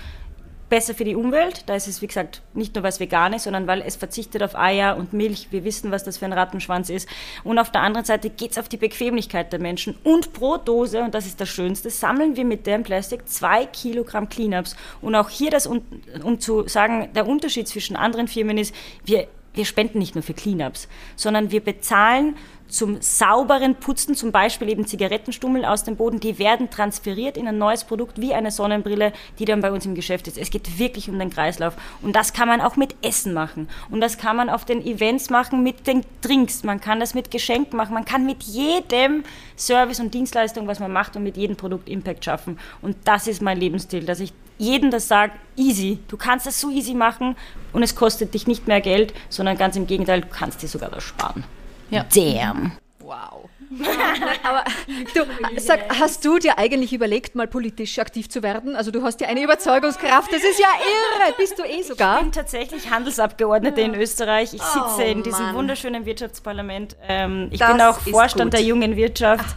besser für die Umwelt. Da ist es, wie gesagt, nicht nur, weil es vegan ist, sondern weil es verzichtet auf Eier und Milch. Wir wissen, was das für ein Rattenschwanz ist. Und auf der anderen Seite geht es auf die Bequemlichkeit der Menschen. Und pro Dose, und das ist das Schönste, sammeln wir mit dem Plastik zwei Kilogramm Cleanups. Und auch hier das, um, um zu sagen, der Unterschied zwischen anderen Firmen ist, wir wir spenden nicht nur für Cleanups, sondern wir bezahlen zum sauberen Putzen, zum Beispiel eben Zigarettenstummel aus dem Boden, die werden transferiert in ein neues Produkt wie eine Sonnenbrille, die dann bei uns im Geschäft ist. Es geht wirklich um den Kreislauf. Und das kann man auch mit Essen machen. Und das kann man auf den Events machen mit den Drinks. Man kann das mit Geschenken machen. Man kann mit jedem Service und Dienstleistung, was man macht und mit jedem Produkt Impact schaffen. Und das ist mein Lebensstil, dass ich jedem das sage, easy. Du kannst das so easy machen und es kostet dich nicht mehr Geld, sondern ganz im Gegenteil, du kannst dir sogar was sparen. Ja. Damn. Wow. Aber du, sag, hast du dir eigentlich überlegt, mal politisch aktiv zu werden? Also du hast ja eine Überzeugungskraft, das ist ja irre, bist du eh Ich sogar. bin tatsächlich Handelsabgeordnete in Österreich. Ich sitze Oh, in diesem Mann. wunderschönen Wirtschaftsparlament. Ähm, ich Das bin auch Vorstand der jungen Wirtschaft.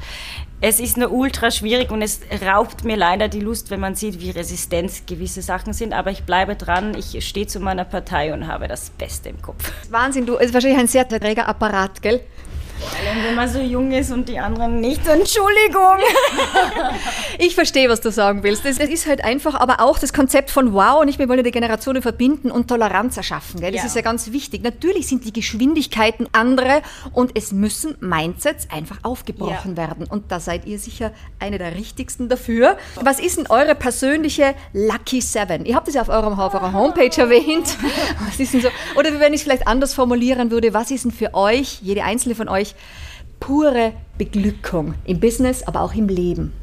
Es ist nur ultra schwierig und es raubt mir leider die Lust, wenn man sieht, wie resistent gewisse Sachen sind. Aber ich bleibe dran. Ich stehe zu meiner Partei und habe das Beste im Kopf. Wahnsinn, du, ist wahrscheinlich ein sehr träger Apparat, gell? Wenn man so jung ist und die anderen nicht, Entschuldigung. Ich verstehe, was du sagen willst. Das, das ist halt einfach, aber auch das Konzept von Wow, nicht wir wollen ja die Generationen verbinden und Toleranz erschaffen. Gell? Das Ja. ist ja ganz wichtig. Natürlich sind die Geschwindigkeiten andere und es müssen Mindsets einfach aufgebrochen Ja. werden. Und da seid ihr sicher eine der richtigsten dafür. Was ist denn eure persönliche Lucky Seven? Ihr habt es ja auf, eurem, auf eurer Homepage erwähnt. Was ist denn so? Oder wenn ich es vielleicht anders formulieren würde, was ist denn für euch, jede einzelne von euch, pure Beglückung im Business, aber auch im Leben?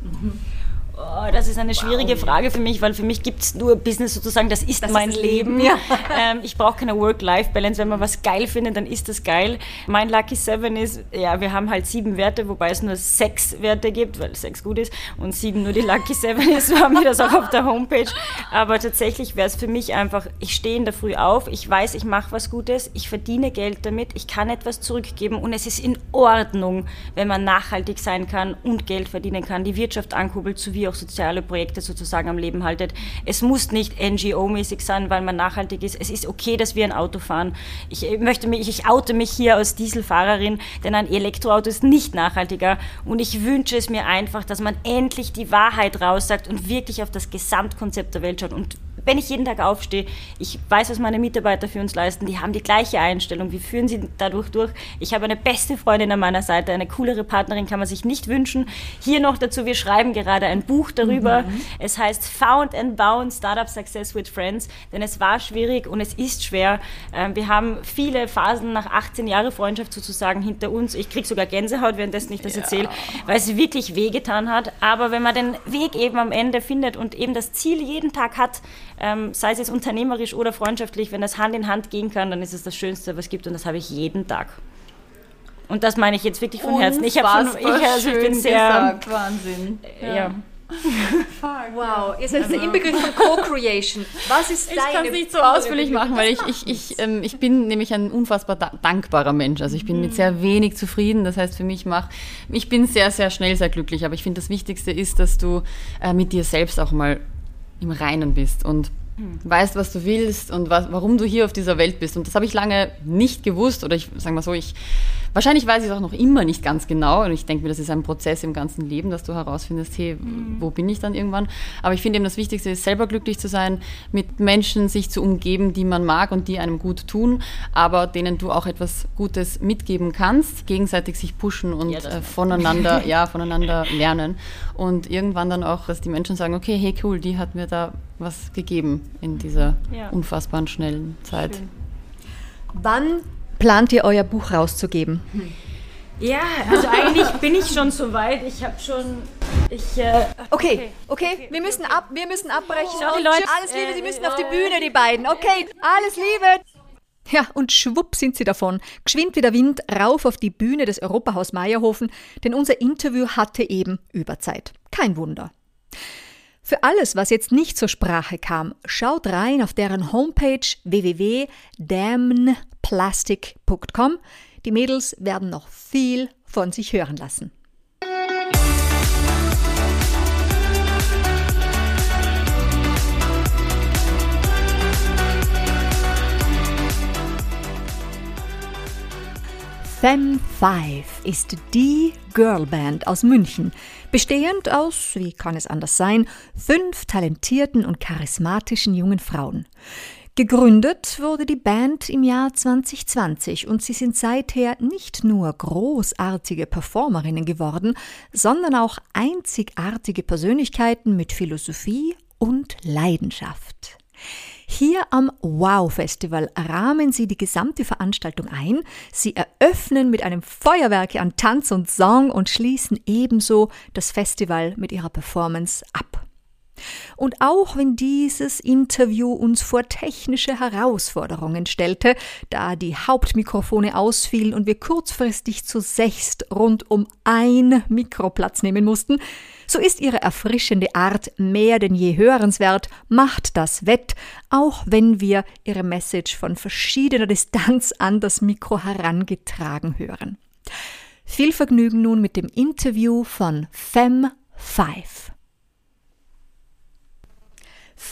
Oh, das ist eine schwierige Frage für mich, weil für mich gibt es nur Business sozusagen, das ist mein Leben. Ähm, ich brauche keine Work-Life-Balance. Wenn man was geil findet, dann ist das geil. Mein Lucky Seven ist, ja, wir haben halt sieben Werte, wobei es nur sechs Werte gibt, weil sechs gut ist und sieben nur die Lucky Seven ist. So haben wir das auch auf der Homepage. Aber tatsächlich wäre es für mich einfach, ich stehe in der Früh auf, ich weiß, ich mache was Gutes, ich verdiene Geld damit, ich kann etwas zurückgeben und es ist in Ordnung, wenn man nachhaltig sein kann und Geld verdienen kann, die Wirtschaft ankurbelt, sowie auch soziale Projekte sozusagen am Leben haltet. Es muss nicht NGO-mäßig sein, weil man nachhaltig ist. Es ist okay, dass wir ein Auto fahren. Ich äh, möchte mich, ich oute mich hier als Dieselfahrerin, denn ein Elektroauto ist nicht nachhaltiger und ich wünsche es mir einfach, dass man endlich die Wahrheit raussagt und wirklich auf das Gesamtkonzept der Welt schaut und wenn ich jeden Tag aufstehe, ich weiß, was meine Mitarbeiter für uns leisten, die haben die gleiche Einstellung, wir führen sie dadurch durch. Ich habe eine beste Freundin an meiner Seite, eine coolere Partnerin kann man sich nicht wünschen. Hier noch dazu, wir schreiben gerade ein Buch darüber. Es heißt Found and Bound Startup Success with Friends, denn es war schwierig und es ist schwer. Ähm, Wir haben viele Phasen nach 18 Jahren Freundschaft sozusagen hinter uns. Ich kriege sogar Gänsehaut, währenddessen ich das erzähle, weil es wirklich wehgetan hat. Aber wenn man den Weg eben am Ende findet und eben das Ziel jeden Tag hat, ähm, sei es jetzt unternehmerisch oder freundschaftlich, wenn das Hand in Hand gehen kann, dann ist es das Schönste, was es gibt und das habe ich jeden Tag. Und das meine ich jetzt wirklich von Herzen. Ich, habe schon, ich, also ich bin sehr. gesagt. Wahnsinn. Ja. Wow, ihr seid der Inbegriff von Co-Creation. Was ist Ich kann es nicht so ausführlich machen, weil ich, ich, ich, ähm, ich bin nämlich ein unfassbar da dankbarer Mensch. Also ich bin mit sehr wenig zufrieden. Das heißt, für mich mach, ich bin sehr, sehr schnell sehr glücklich. Aber ich finde, das Wichtigste ist, dass du äh, mit dir selbst auch mal im Reinen bist. Und weißt, was du willst und was, warum du hier auf dieser Welt bist. Und das habe ich lange nicht gewusst oder ich sage mal so, ich wahrscheinlich weiß ich es auch noch immer nicht ganz genau und ich denke mir, das ist ein Prozess im ganzen Leben, dass du herausfindest, hey, wo bin ich dann irgendwann? Aber ich finde eben das Wichtigste ist, selber glücklich zu sein, mit Menschen sich zu umgeben, die man mag und die einem gut tun, aber denen du auch etwas Gutes mitgeben kannst, gegenseitig sich pushen und Ja, äh, voneinander, ja, voneinander lernen und irgendwann dann auch, dass die Menschen sagen, okay, hey cool, die hat mir da was gegeben in dieser Ja. unfassbaren schnellen Zeit. Wann plant ihr euer Buch rauszugeben? ja, also eigentlich bin ich schon so weit. Ich habe schon. Ich, äh, Okay, okay, wir müssen ab, wir müssen abbrechen. Die Und Leute. Alles Liebe, Äh, sie müssen äh, auf die Bühne, die beiden. Okay, alles Liebe. Ja, und schwupp sind sie davon. Geschwind wie der Wind rauf auf die Bühne des Europahaus Meierhofen, denn unser Interview hatte eben Überzeit. Kein Wunder. Für alles, was jetzt nicht zur Sprache kam, schaut rein auf deren Homepage www.damnplastic.com. Die Mädels werden noch viel von sich hören lassen. Fem 5 ist die Girlband aus München, bestehend aus, wie kann es anders sein, fünf talentierten und charismatischen jungen Frauen. Gegründet wurde die Band im Jahr 2020 und sie sind seither nicht nur großartige Performerinnen geworden, sondern auch einzigartige Persönlichkeiten mit Philosophie und Leidenschaft. Hier am Wow Festival rahmen sie die gesamte Veranstaltung ein. Sie eröffnen mit einem Feuerwerk an Tanz und Song und schließen ebenso das Festival mit ihrer Performance ab. Und auch wenn dieses Interview uns vor technische Herausforderungen stellte, da die Hauptmikrofone ausfielen und wir kurzfristig zu sechst rund um ein Mikro Platz nehmen mussten, so ist ihre erfrischende Art mehr denn je hörenswert, macht das wett, auch wenn wir ihre Message von verschiedener Distanz an das Mikro herangetragen hören. Viel Vergnügen nun mit dem Interview von Fem 5.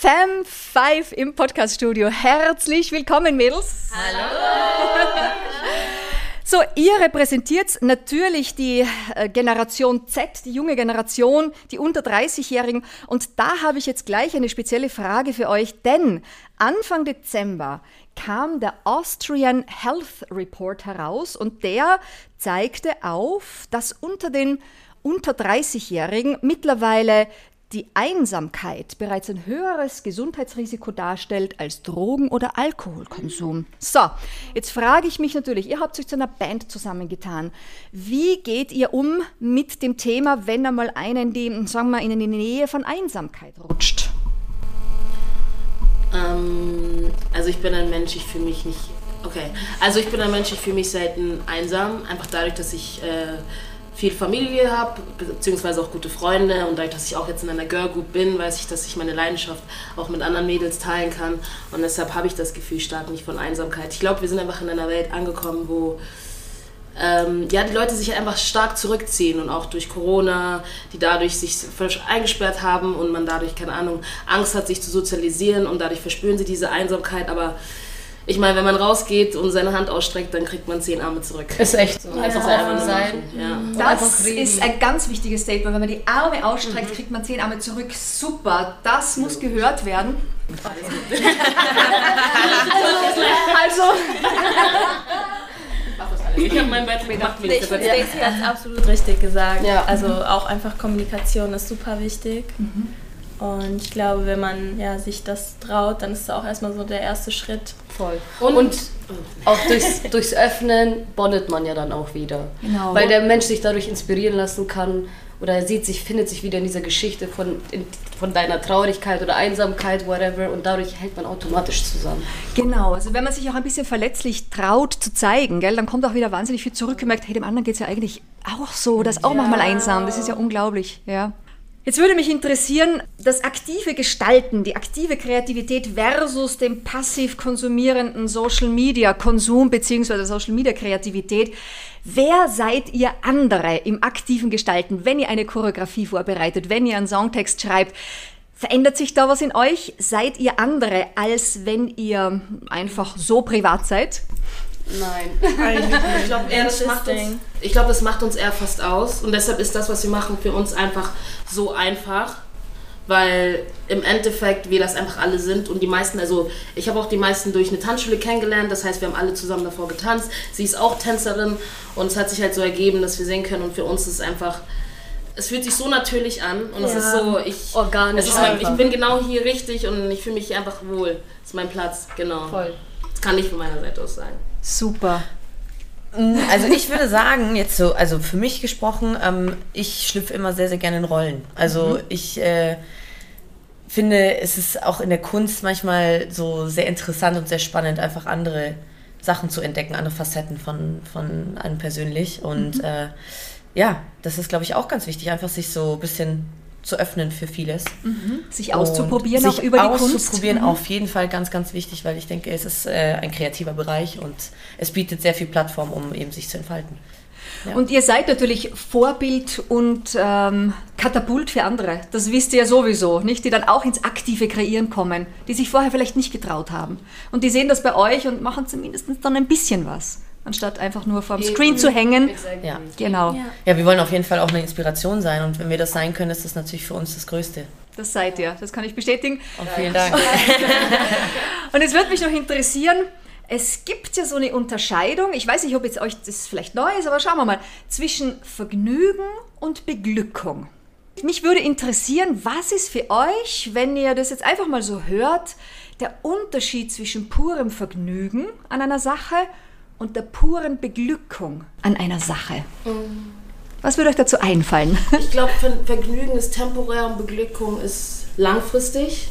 Fam 5 im Podcaststudio. Herzlich willkommen, Mädels. Hallo. So, ihr repräsentiert natürlich die äh, Generation Z, die junge Generation, die unter 30-Jährigen. Und da habe ich jetzt gleich eine spezielle Frage für euch, denn Anfang Dezember kam der Austrian Health Report heraus und der zeigte auf, dass unter den unter 30-Jährigen mittlerweile die Einsamkeit bereits ein höheres Gesundheitsrisiko darstellt als Drogen- oder Alkoholkonsum. So, jetzt frage ich mich natürlich, ihr habt euch zu einer Band zusammengetan. Wie geht ihr um mit dem Thema, wenn einmal einer in die, sagen wir, in die Nähe von Einsamkeit rutscht? Ähm, also ich bin ein Mensch, ich fühle mich nicht. Okay, also ich bin ein Mensch, ich fühle mich selten einsam, einfach dadurch, dass ich äh, viel Familie habe, beziehungsweise auch gute Freunde. Und dadurch, dass ich auch jetzt in einer Girl Group bin, weiß ich, dass ich meine Leidenschaft auch mit anderen Mädels teilen kann. Und deshalb habe ich das Gefühl stark nicht von Einsamkeit. Ich glaube, wir sind einfach in einer Welt angekommen, wo ähm, ja, die Leute sich einfach stark zurückziehen und auch durch Corona, die dadurch sich eingesperrt haben und man dadurch, keine Ahnung, Angst hat, sich zu sozialisieren und dadurch verspüren sie diese Einsamkeit, aber ich meine, wenn man rausgeht und seine Hand ausstreckt, dann kriegt man zehn Arme zurück. Ist echt so. Ja. Einfach ja. sein. Ja. Das ist ein ganz wichtiges Statement. Wenn man die Arme ausstreckt, mhm. kriegt man zehn Arme zurück. Super, das muss gehört werden. also. Ich habe mein Bett gemacht. Ich finde, Stacey hat es absolut richtig gesagt. Ja. Also auch einfach Kommunikation ist super wichtig. Mhm. Und ich glaube, wenn man ja, sich das traut, dann ist es auch erstmal so der erste Schritt. Voll. Und, und auch durchs, durchs Öffnen bondet man ja dann auch wieder. Genau. Weil der Mensch sich dadurch inspirieren lassen kann oder er sieht sich, findet sich wieder in dieser Geschichte von, in, von deiner Traurigkeit oder Einsamkeit, whatever, und dadurch hält man automatisch zusammen. Genau, also wenn man sich auch ein bisschen verletzlich traut zu zeigen, gell, dann kommt auch wieder wahnsinnig viel zurückgemerkt, hey, dem anderen geht es ja eigentlich auch so, das ist auch ja. manchmal einsam, das ist ja unglaublich, ja. Jetzt würde mich interessieren, das aktive Gestalten, die aktive Kreativität versus dem passiv konsumierenden Social Media Konsum bzw. Social Media Kreativität. Wer seid ihr andere im aktiven Gestalten, wenn ihr eine Choreografie vorbereitet, wenn ihr einen Songtext schreibt? Verändert sich da was in euch? Seid ihr andere, als wenn ihr einfach so privat seid? Nein. ich glaube, das, macht uns, ich glaub, das macht uns eher fast aus. Und deshalb ist das, was wir machen, für uns einfach so einfach. Weil im Endeffekt wir das einfach alle sind und die meisten, also ich habe auch die meisten durch eine Tanzschule kennengelernt, das heißt, wir haben alle zusammen davor getanzt. Sie ist auch Tänzerin und es hat sich halt so ergeben, dass wir sehen können und für uns ist es einfach, es fühlt sich so natürlich an und ja. es ist so, ich, organisch. Mein, ich bin genau hier richtig und ich fühle mich einfach wohl. Das ist mein Platz, genau. Voll. Das kann ich von meiner Seite aus sein. Super. Mm, also ich würde sagen, jetzt so, also für mich gesprochen, ähm, ich schlüpfe immer sehr, sehr gerne in Rollen. Also mhm. ich äh, finde, es ist auch in der Kunst manchmal so sehr interessant und sehr spannend, einfach andere Sachen zu entdecken, andere Facetten von, von einem persönlich. Und mhm. äh, ja, das ist, glaube ich, auch ganz wichtig, einfach sich so ein bisschen zu öffnen für vieles. Mhm. Sich auszuprobieren, auch über die Kunst. Auszuprobieren, mhm. auf jeden Fall ganz, ganz wichtig, weil ich denke, es ist äh, ein kreativer Bereich und es bietet sehr viel Plattform, um eben sich zu entfalten. Ja. Und ihr seid natürlich Vorbild und ähm, Katapult für andere. Das wisst ihr ja sowieso, nicht? Die dann auch ins aktive Kreieren kommen, die sich vorher vielleicht nicht getraut haben. Und die sehen das bei euch und machen zumindest dann ein bisschen was anstatt einfach nur vorm Screen zu hängen. Exactly. Ja. Genau. Ja. ja, wir wollen auf jeden Fall auch eine Inspiration sein und wenn wir das sein können, ist das natürlich für uns das Größte. Das seid ihr, das kann ich bestätigen. Oh, vielen Dank. Und es würde mich noch interessieren, es gibt ja so eine Unterscheidung, ich weiß nicht, ob jetzt euch das vielleicht neu ist, aber schauen wir mal, zwischen Vergnügen und Beglückung. Mich würde interessieren, was ist für euch, wenn ihr das jetzt einfach mal so hört, der Unterschied zwischen purem Vergnügen an einer Sache und der puren Beglückung an einer Sache? Was würde euch dazu einfallen? Ich glaube, Vergnügen ist temporär und Beglückung ist langfristig.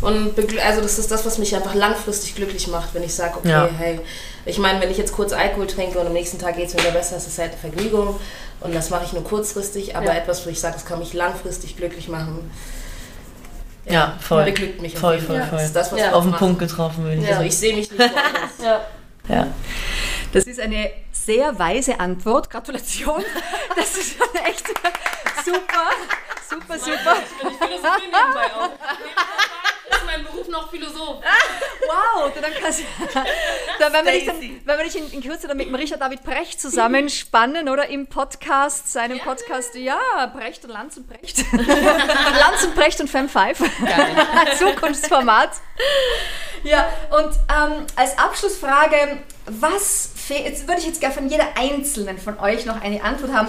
Und also das ist das, was mich einfach langfristig glücklich macht, wenn ich sage, okay, Ja. hey, ich meine, wenn ich jetzt kurz Alkohol trinke und am nächsten Tag geht es mir wieder besser, das ist halt eine Vergnügung und das mache ich nur kurzfristig, aber Ja. etwas, wo ich sage, es kann mich langfristig glücklich machen, Ja, voll. beglückt mich. auf Voll, jeden voll, Fall. voll. Das ist das, was Auf wir den. Punkt getroffen, würde ich Also sagen. ich sehe mich nicht woanders. Ja. Das ist eine sehr weise Antwort. Gratulation. Das ist echt super, super, super. Ich Philosophie nebenbei auch. Ist mein Beruf noch Philosoph. Wow, dann kannst dann, wenn wir dich, dann, wenn wir dich in, in Kürze dann mit Richard David Brecht zusammenspannen oder im Podcast, seinem Podcast, ja, Brecht und Lanz und Brecht. Lanz und Brecht und Fem 5. Zukunftsformat. Ja, und ähm, als Abschlussfrage, was fehlt, jetzt würde ich jetzt gerne von jeder Einzelnen von euch noch eine Antwort haben.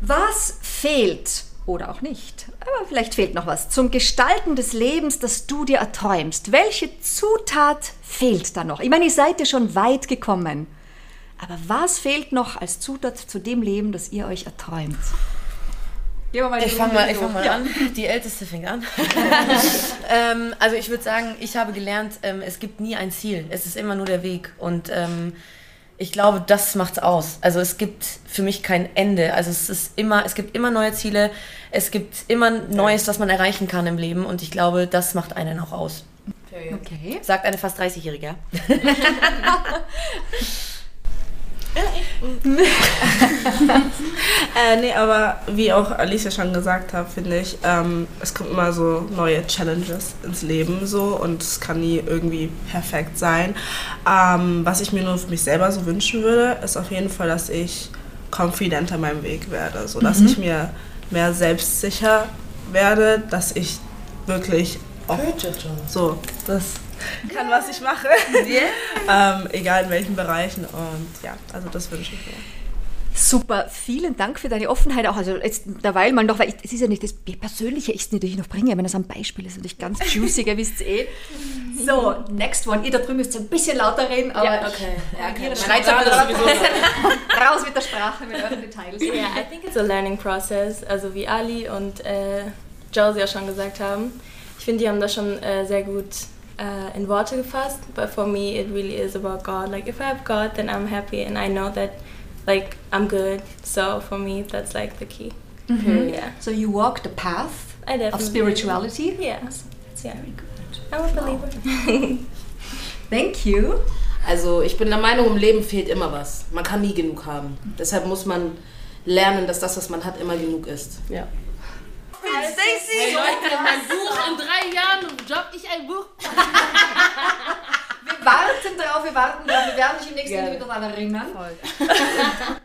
Was fehlt oder auch nicht, aber vielleicht fehlt noch was zum Gestalten des Lebens, das du dir erträumst? Welche Zutat fehlt da noch? Ich meine, ihr seid ja schon weit gekommen. Aber was fehlt noch als Zutat zu dem Leben, das ihr euch erträumt? Gehen wir mal die Ich fange mal, ich fang mal Ja. an. Die Älteste fängt an. ähm, also ich würde sagen, ich habe gelernt, ähm, es gibt nie ein Ziel. Es ist immer nur der Weg. Und ähm, ich glaube, das macht's aus. Also es gibt für mich kein Ende. Also es ist immer, es gibt immer neue Ziele. Es gibt immer Neues, was man erreichen kann im Leben. Und ich glaube, das macht einen auch aus. Okay. Sagt eine fast 30-Jährige. Äh, nee, aber wie auch Alicia schon gesagt hat, finde ich, ähm, es kommt immer so neue Challenges ins Leben so und es kann nie irgendwie perfekt sein. Ähm, was ich mir nur für mich selber so wünschen würde, ist auf jeden Fall, dass ich confidenter meinem Weg werde, so dass ich mir mehr selbstsicher werde, dass ich wirklich auch so das kann, was ich mache. ähm, egal in welchen Bereichen und ja, also das wünsche ich mir. Super, vielen Dank für deine Offenheit auch. Also jetzt derweil mal noch, weil ich, es ist ja nicht das Persönliche, ich es natürlich noch bringe, wenn das ein Beispiel ist, natürlich ganz juicy, ihr wisst eh. So, next one. Ihr da drüben müsst ein bisschen lauter reden, aber Ja, okay. Ja, okay. Schreit schreit das sowieso. raus mit der Sprache, mit euren Details. Yeah, I think it's a learning process. Also wie Ali und äh, Josie ja schon gesagt haben. Ich finde, die haben das schon äh, sehr gut äh, in Worte gefasst. But for me, it really is about God. Like if I have God, then I'm happy and I know that like I'm good. So for me, that's like the key. Mm-hmm. Mm-hmm. Yeah, So you walk the path I of spirituality. Yes. Yeah, yeah. Very good. I'm a believer. Thank you. Also ich bin der Meinung, im Leben fehlt immer was. Man kann nie genug haben. Deshalb muss man lernen, dass das, was man hat, immer genug ist. Ja. Hey Leute, mein Buch in drei Jahren job ich ein Buch. Wir warten drauf, wir warten drauf. Wir werden dich im nächsten Interview daran erinnern.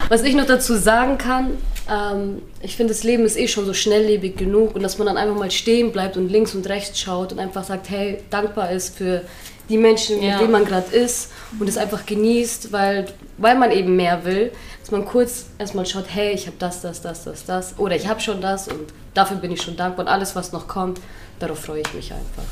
Was ich noch dazu sagen kann, ähm, ich finde, das Leben ist eh schon so schnelllebig genug und dass man dann einfach mal stehen bleibt und links und rechts schaut und einfach sagt, hey, dankbar ist für die Menschen, Ja. mit denen man gerade ist und es einfach genießt, weil, weil man eben mehr will, dass man kurz erstmal schaut, hey, ich habe das, das, das, das, das oder ich habe schon das und dafür bin ich schon dankbar und alles, was noch kommt, darauf freue ich mich einfach.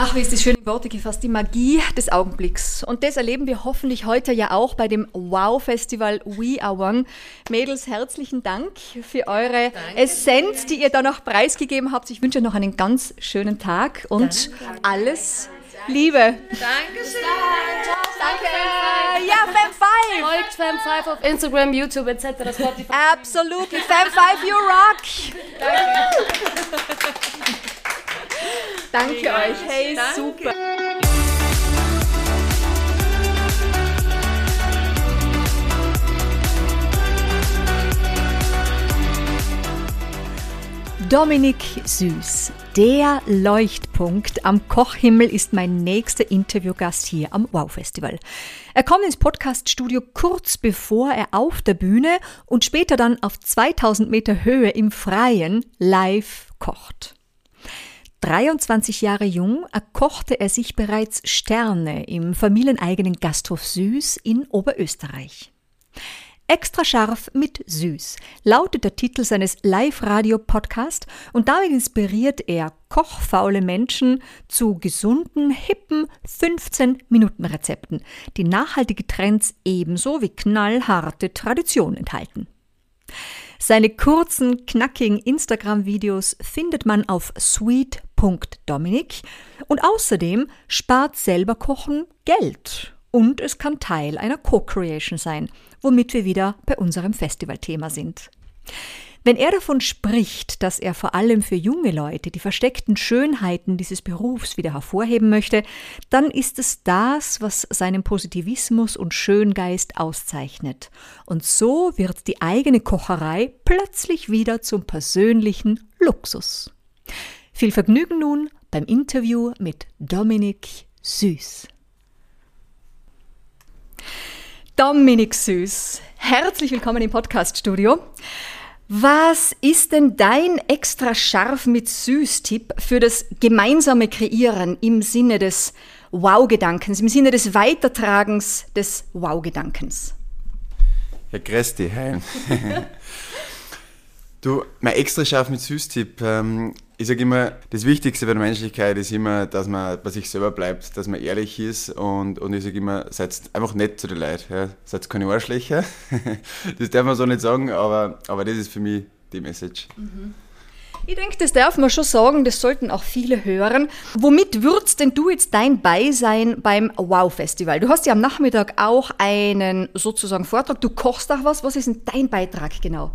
Ach, wie ist das schön in Worte gefasst, die Magie des Augenblicks. Und das erleben wir hoffentlich heute ja auch bei dem Wow-Festival We Are One. Mädels, herzlichen Dank für eure Essenz, die ihr da noch preisgegeben habt. Ich wünsche euch noch einen ganz schönen Tag und alles Liebe. Dankeschön. Danke. Ja, Fem 5. Folgt Fam5 auf Instagram, YouTube etc. Spotify. Absolutely. Fem 5, you rock. Danke euch. Hey, super. Dominik Süß, der Leuchtpunkt am Kochhimmel ist mein nächster Interviewgast hier am Wow Festival. Er kommt ins Podcaststudio kurz bevor er auf der Bühne und später dann auf 2000 Meter Höhe im Freien live kocht. 23 Jahre jung erkochte er sich bereits Sterne im familieneigenen Gasthof Süß in Oberösterreich. Extra scharf mit süß lautet der Titel seines Live-Radio-Podcast und damit inspiriert er kochfaule Menschen zu gesunden, hippen 15-Minuten-Rezepten, die nachhaltige Trends ebenso wie knallharte Tradition enthalten. Seine kurzen, knackigen Instagram-Videos findet man auf sweet.dominic und außerdem spart selber Kochen Geld und es kann Teil einer Co-Creation sein, womit wir wieder bei unserem Festivalthema sind. Wenn er davon spricht, dass er vor allem für junge Leute die versteckten Schönheiten dieses Berufs wieder hervorheben möchte, dann ist es das, was seinen Positivismus und Schöngeist auszeichnet. Und so wird die eigene Kocherei plötzlich wieder zum persönlichen Luxus. Viel Vergnügen nun beim Interview mit Dominik Süß. Dominik Süß, herzlich willkommen im Podcast-Studio. Was ist denn dein extra scharf mit Süß-Tipp für das gemeinsame Kreieren im Sinne des Wow-Gedankens, im Sinne des Weitertragens des Wow-Gedankens? Ja, grüß dich, hi. du, mein extra scharf mit Süß-Tipp. Ähm, ich sage immer, das Wichtigste bei der Menschlichkeit ist immer, dass man bei sich selber bleibt, dass man ehrlich ist und, und ich sage immer, seid einfach nett zu den Leuten. Ja. Seid keine Arschlöcher. das darf man so nicht sagen, aber, aber das ist für mich die Message. Mhm. Ich denke, das darf man schon sagen, das sollten auch viele hören. Womit würdest denn du jetzt dein Beisein beim Wow-Festival? Du hast ja am Nachmittag auch einen sozusagen Vortrag, du kochst auch was. Was ist denn dein Beitrag genau?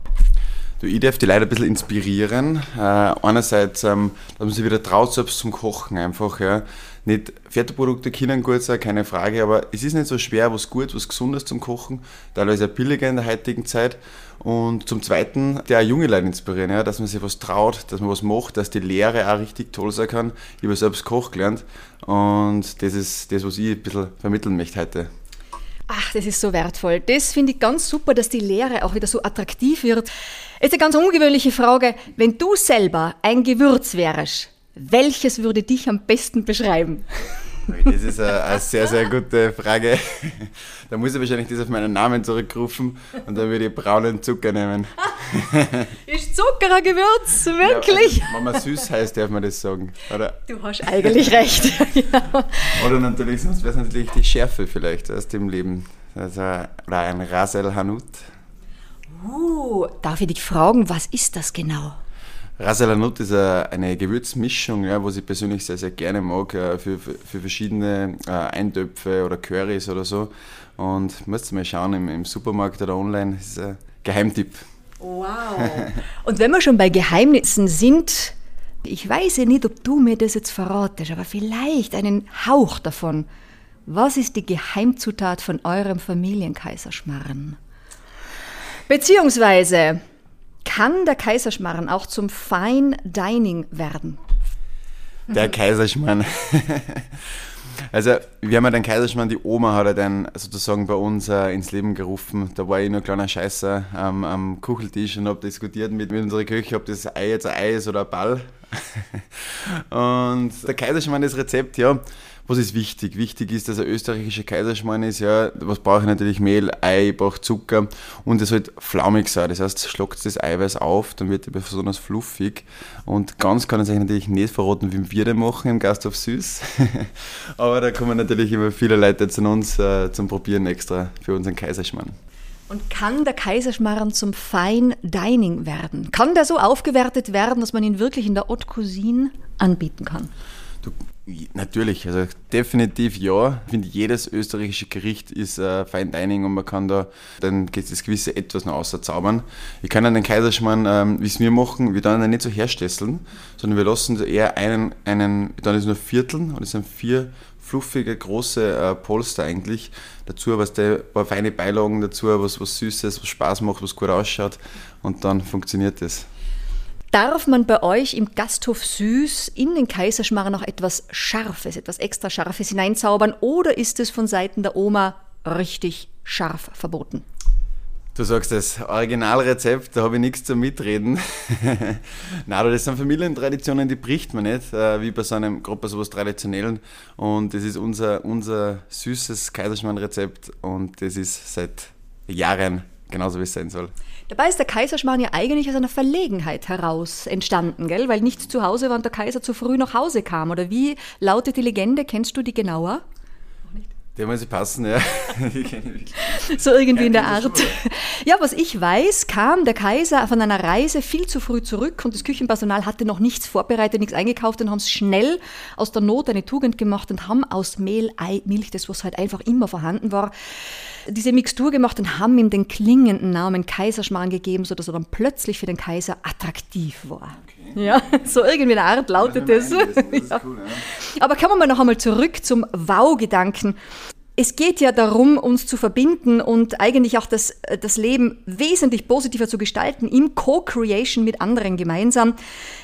Du, ich darf die Leute ein bisschen inspirieren. Äh, einerseits, ähm, dass man sich wieder traut, selbst zum Kochen einfach. Ja. Nicht Fertigprodukte können gut sein, keine Frage, aber es ist nicht so schwer, was gut, was Gesundes zum Kochen. Teilweise billiger in der heutigen Zeit. Und zum Zweiten, der junge Leute inspirieren, ja, dass man sich was traut, dass man was macht, dass die Lehre auch richtig toll sein kann. Ich habe selbst Koch gelernt und das ist das, was ich ein bisschen vermitteln möchte heute. Ach, das ist so wertvoll. Das finde ich ganz super, dass die Lehre auch wieder so attraktiv wird. Jetzt eine ganz ungewöhnliche Frage. Wenn du selber ein Gewürz wärst, welches würde dich am besten beschreiben? Das ist eine, eine, sehr, sehr gute Frage. Da muss ich wahrscheinlich das auf meinen Namen zurückrufen und dann würde ich braunen Zucker nehmen. Ist Zucker ein Gewürz? Wirklich? Ja, wenn man süß heißt, darf man das sagen, oder? Du hast eigentlich recht. genau. Oder natürlich, sonst wäre es natürlich die Schärfe vielleicht aus dem Leben. Also, oder ein Rasel Hanut. Uh, darf ich dich fragen, was ist das genau? Rasalanut ist eine Gewürzmischung, ja, was ich persönlich sehr, sehr gerne mag äh, für, für, für verschiedene äh, Eintöpfe oder Currys oder so. Und müsst ihr mal schauen im, im Supermarkt oder online, das ist ein Geheimtipp. Wow. Und wenn wir schon bei Geheimnissen sind, ich weiß ja nicht, ob du mir das jetzt verratest, aber vielleicht einen Hauch davon. Was ist die Geheimzutat von eurem Familienkaiserschmarren? Beziehungsweise, kann der Kaiserschmarrn auch zum Fine Dining werden? Der Kaiserschmarrn. Also, wir haben ja den Kaiserschmarrn, die Oma hat er dann sozusagen bei uns äh, ins Leben gerufen. Da war ich nur ein kleiner Scheißer ähm, am Kucheltisch und habe diskutiert mit, mit unserer Küche, ob das Ei jetzt ein Ei ist oder ein Ball. und der Kaiserschmarrn, das Rezept, ja, was ist wichtig? Wichtig ist, dass er österreichischer Kaiserschmarrn ist. Ja, was brauche ich natürlich? Mehl, Ei, ich Zucker und es sollte flaumig sein. Das heißt, schlockt das Eiweiß auf, dann wird er besonders fluffig. Und ganz kann ich euch natürlich nicht verraten, wie wir den machen im Gasthof Süß. Aber da kommen natürlich immer viele Leute zu uns äh, zum Probieren extra für unseren Kaiserschmarrn. Und kann der Kaiserschmarrn zum Fine Dining werden? Kann der so aufgewertet werden, dass man ihn wirklich in der Haute Cuisine anbieten kann? Natürlich, also definitiv ja. Ich finde, jedes österreichische Gericht ist äh, Fine Dining und man kann da dann das gewisse Etwas noch zaubern. Ich kann an den Kaiserschmarrn, ähm, wie es wir machen, wir dann nicht so herstesseln, sondern wir lassen eher einen, einen dann ist nur Vierteln und es sind vier fluffige, große äh, Polster eigentlich. Dazu was der, paar feine Beilagen dazu, was, was Süßes, was Spaß macht, was gut ausschaut und dann funktioniert das. Darf man bei euch im Gasthof Süß in den Kaiserschmarrn noch etwas Scharfes, etwas extra Scharfes hineinzaubern oder ist es von Seiten der Oma richtig scharf verboten? Du sagst das Originalrezept, da habe ich nichts zu mitreden. Nein, das sind Familientraditionen, die bricht man nicht, äh, wie bei so einem, gerade bei sowas Traditionellen. Und das ist unser, unser süßes Kaiserschmarrn-Rezept und das ist seit Jahren genauso, wie es sein soll. Dabei ist der Kaiserschmarrn ja eigentlich aus einer Verlegenheit heraus entstanden, gell? weil nichts zu Hause war und der Kaiser zu früh nach Hause kam. Oder wie lautet die Legende? Kennst du die genauer? Der muss passen, ja. so irgendwie in der Art. Ja, was ich weiß, kam der Kaiser von einer Reise viel zu früh zurück und das Küchenpersonal hatte noch nichts vorbereitet, nichts eingekauft und haben es schnell aus der Not eine Tugend gemacht und haben aus Mehl, Ei, Milch, das was halt einfach immer vorhanden war, diese Mixtur gemacht und haben ihm den klingenden Namen Kaiserschmarrn gegeben, sodass er dann plötzlich für den Kaiser attraktiv war. Okay. Ja, so irgendwie eine Art lautet das. das, das ja. cool, ja. Aber kommen wir noch einmal zurück zum Wow-Gedanken es geht ja darum, uns zu verbinden und eigentlich auch das, äh, das Leben wesentlich positiver zu gestalten, im Co-Creation mit anderen gemeinsam.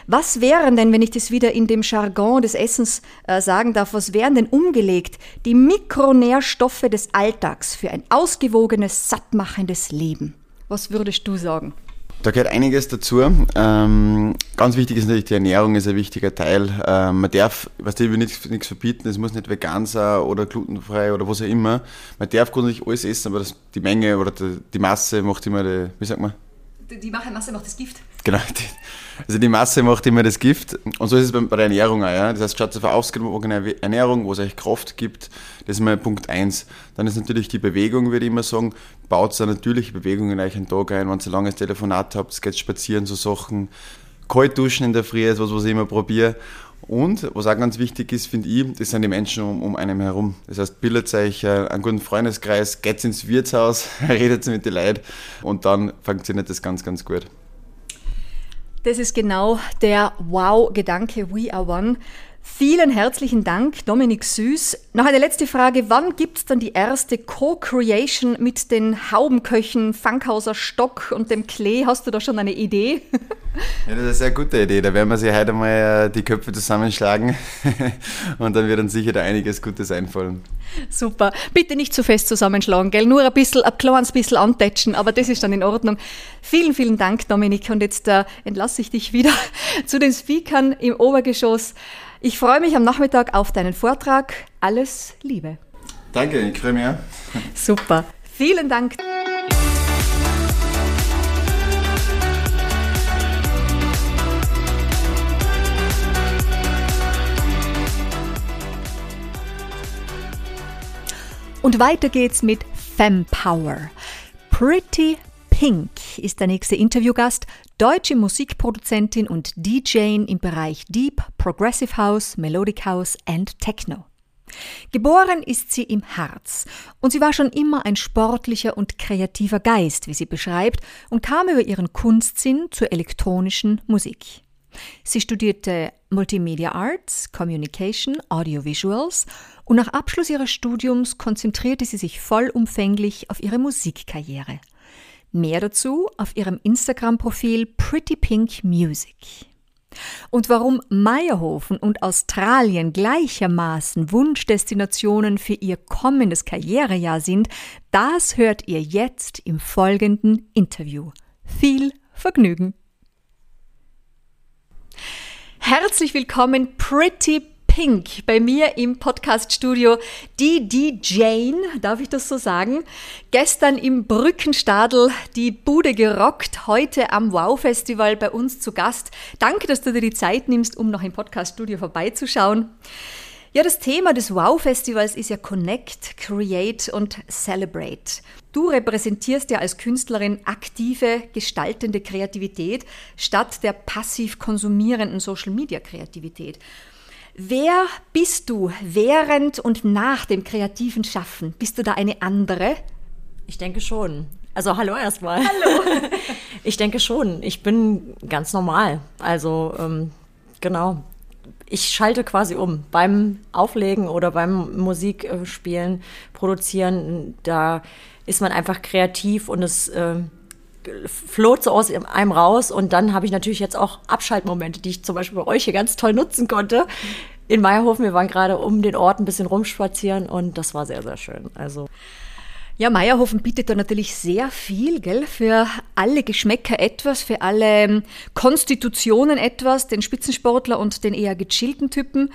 Was wären denn, wenn ich das wieder in dem Jargon des Essens äh, sagen darf, was wären denn umgelegt die Mikronährstoffe des Alltags für ein ausgewogenes, sattmachendes Leben? Was würdest du sagen? Da gehört einiges dazu. Ähm, ganz wichtig ist natürlich die Ernährung, ist ein wichtiger Teil. Ähm, man darf, was ich will nichts, nichts verbieten, es muss nicht vegan sein oder glutenfrei oder was auch immer. Man darf grundsätzlich alles essen, aber das, die Menge oder die, die Masse macht immer die, wie sagt man? Die, die Masse macht das Gift. Genau, die, also die Masse macht immer das Gift. Und so ist es bei, der Ernährung auch. Ja? Das heißt, schaut auf eine ausgewogene Ernährung, wo es euch Kraft gibt. Das ist mal Punkt eins. Dann ist natürlich die Bewegung, würde ich immer sagen. Baut eine natürliche Bewegung in euch einen Tag ein. Wenn ihr ein langes Telefonat habt, geht spazieren, so Sachen. Kalt duschen in der Früh ist was, was ich immer probiere. Und was auch ganz wichtig ist, finde ich, das sind die Menschen um, um einen herum. Das heißt, bildet euch äh, einen guten Freundeskreis, geht ins Wirtshaus, redet mit den Leuten und dann funktioniert das ganz, ganz gut. Das ist genau der Wow-Gedanke We Are One. Vielen herzlichen Dank, Dominik Süß. Noch eine letzte Frage. Wann gibt es dann die erste Co-Creation mit den Haubenköchen Fankhauser Stock und dem Klee? Hast du da schon eine Idee? Ja, das ist eine sehr gute Idee. Da werden wir sich heute mal äh, die Köpfe zusammenschlagen und dann wird uns sicher da einiges Gutes einfallen. Super. Bitte nicht zu fest zusammenschlagen, gell? Nur ein bisschen, ein kleines bisschen antatschen, aber das ist dann in Ordnung. Vielen, vielen Dank, Dominik. Und jetzt äh, entlasse ich dich wieder zu den Speakern im Obergeschoss. Ich freue mich am Nachmittag auf deinen Vortrag. Alles Liebe. Danke, ich freue mich. Super. Vielen Dank. Und weiter geht's mit Fempower. Pretty Pink ist der nächste Interviewgast, deutsche Musikproduzentin und DJ im Bereich Deep, Progressive House, Melodic House and Techno. Geboren ist sie im Harz und sie war schon immer ein sportlicher und kreativer Geist, wie sie beschreibt, und kam über ihren Kunstsinn zur elektronischen Musik. Sie studierte Multimedia Arts, Communication, Audiovisuals und nach Abschluss ihres Studiums konzentrierte sie sich vollumfänglich auf ihre Musikkarriere. Mehr dazu auf ihrem Instagram-Profil Pretty Pink Music. Und warum Meierhofen und Australien gleichermaßen Wunschdestinationen für ihr kommendes Karrierejahr sind, das hört ihr jetzt im folgenden Interview. Viel Vergnügen! Herzlich willkommen, Pretty Pink, bei mir im Podcaststudio. Die DJ, darf ich das so sagen? Gestern im Brückenstadel die Bude gerockt, heute am Wow-Festival bei uns zu Gast. Danke, dass du dir die Zeit nimmst, um noch im Podcaststudio vorbeizuschauen. Ja, das Thema des Wow-Festivals ist ja Connect, Create und Celebrate. Du repräsentierst ja als Künstlerin aktive, gestaltende Kreativität statt der passiv konsumierenden Social-Media-Kreativität. Wer bist du während und nach dem kreativen Schaffen? Bist du da eine andere? Ich denke schon. Also hallo erstmal. Hallo. ich denke schon. Ich bin ganz normal. Also ähm, genau ich schalte quasi um. Beim Auflegen oder beim Musikspielen, produzieren, da ist man einfach kreativ und es äh, floht so aus einem raus. Und dann habe ich natürlich jetzt auch Abschaltmomente, die ich zum Beispiel bei euch hier ganz toll nutzen konnte. In Meierhofen, wir waren gerade um den Ort ein bisschen rumspazieren und das war sehr, sehr schön. Also Ja, Meierhofen bietet da natürlich sehr viel, gell? Für alle Geschmäcker etwas, für alle ähm, Konstitutionen etwas, den Spitzensportler und den eher gechillten Typen.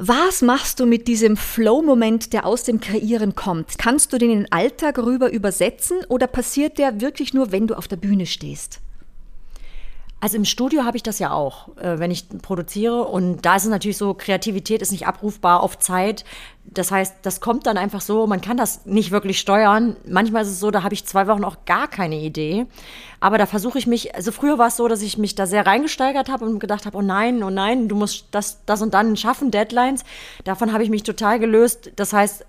Was machst du mit diesem Flow-Moment, der aus dem Kreieren kommt? Kannst du den in den Alltag rüber übersetzen oder passiert der wirklich nur, wenn du auf der Bühne stehst? Also im Studio habe ich das ja auch, äh, wenn ich produziere. Und da ist es natürlich so, Kreativität ist nicht abrufbar auf Zeit. Das heißt, das kommt dann einfach so, man kann das nicht wirklich steuern. Manchmal ist es so, da habe ich zwei Wochen auch gar keine Idee. Aber da versuche ich mich, also früher war es so, dass ich mich da sehr reingesteigert habe und gedacht habe, oh nein, oh nein, du musst das, das und dann schaffen, Deadlines. Davon habe ich mich total gelöst. Das heißt,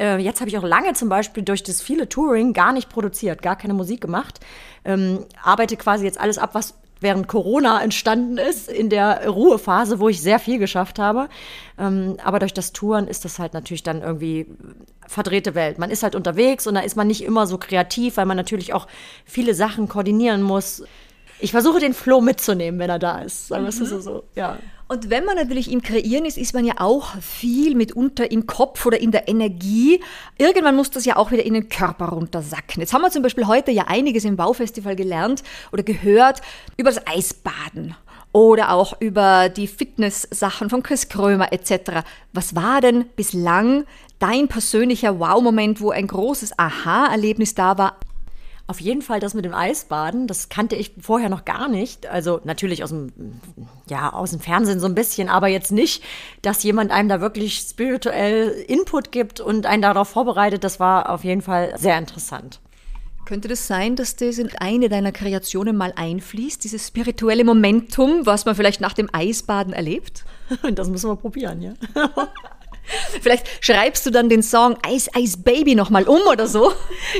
äh, jetzt habe ich auch lange zum Beispiel durch das viele Touring gar nicht produziert, gar keine Musik gemacht. Ähm, arbeite quasi jetzt alles ab, was während Corona entstanden ist, in der Ruhephase, wo ich sehr viel geschafft habe. Ähm, aber durch das Touren ist das halt natürlich dann irgendwie verdrehte Welt. Man ist halt unterwegs und da ist man nicht immer so kreativ, weil man natürlich auch viele Sachen koordinieren muss. Ich versuche den Flow mitzunehmen, wenn er da ist. Sagen wir es mhm. so, ja. Und wenn man natürlich im Kreieren ist, ist man ja auch viel mitunter im Kopf oder in der Energie. Irgendwann muss das ja auch wieder in den Körper runtersacken. Jetzt haben wir zum Beispiel heute ja einiges im Baufestival gelernt oder gehört über das Eisbaden oder auch über die Fitness-Sachen von Chris Krömer etc. Was war denn bislang dein persönlicher Wow-Moment, wo ein großes Aha-Erlebnis da war, auf jeden Fall das mit dem Eisbaden, das kannte ich vorher noch gar nicht. Also natürlich aus dem, ja, aus dem Fernsehen so ein bisschen, aber jetzt nicht, dass jemand einem da wirklich spirituell Input gibt und einen darauf vorbereitet. Das war auf jeden Fall sehr interessant. Könnte das sein, dass das in eine deiner Kreationen mal einfließt, dieses spirituelle Momentum, was man vielleicht nach dem Eisbaden erlebt? Das müssen wir probieren, ja. Vielleicht schreibst du dann den Song Ice Ice Baby nochmal um oder so.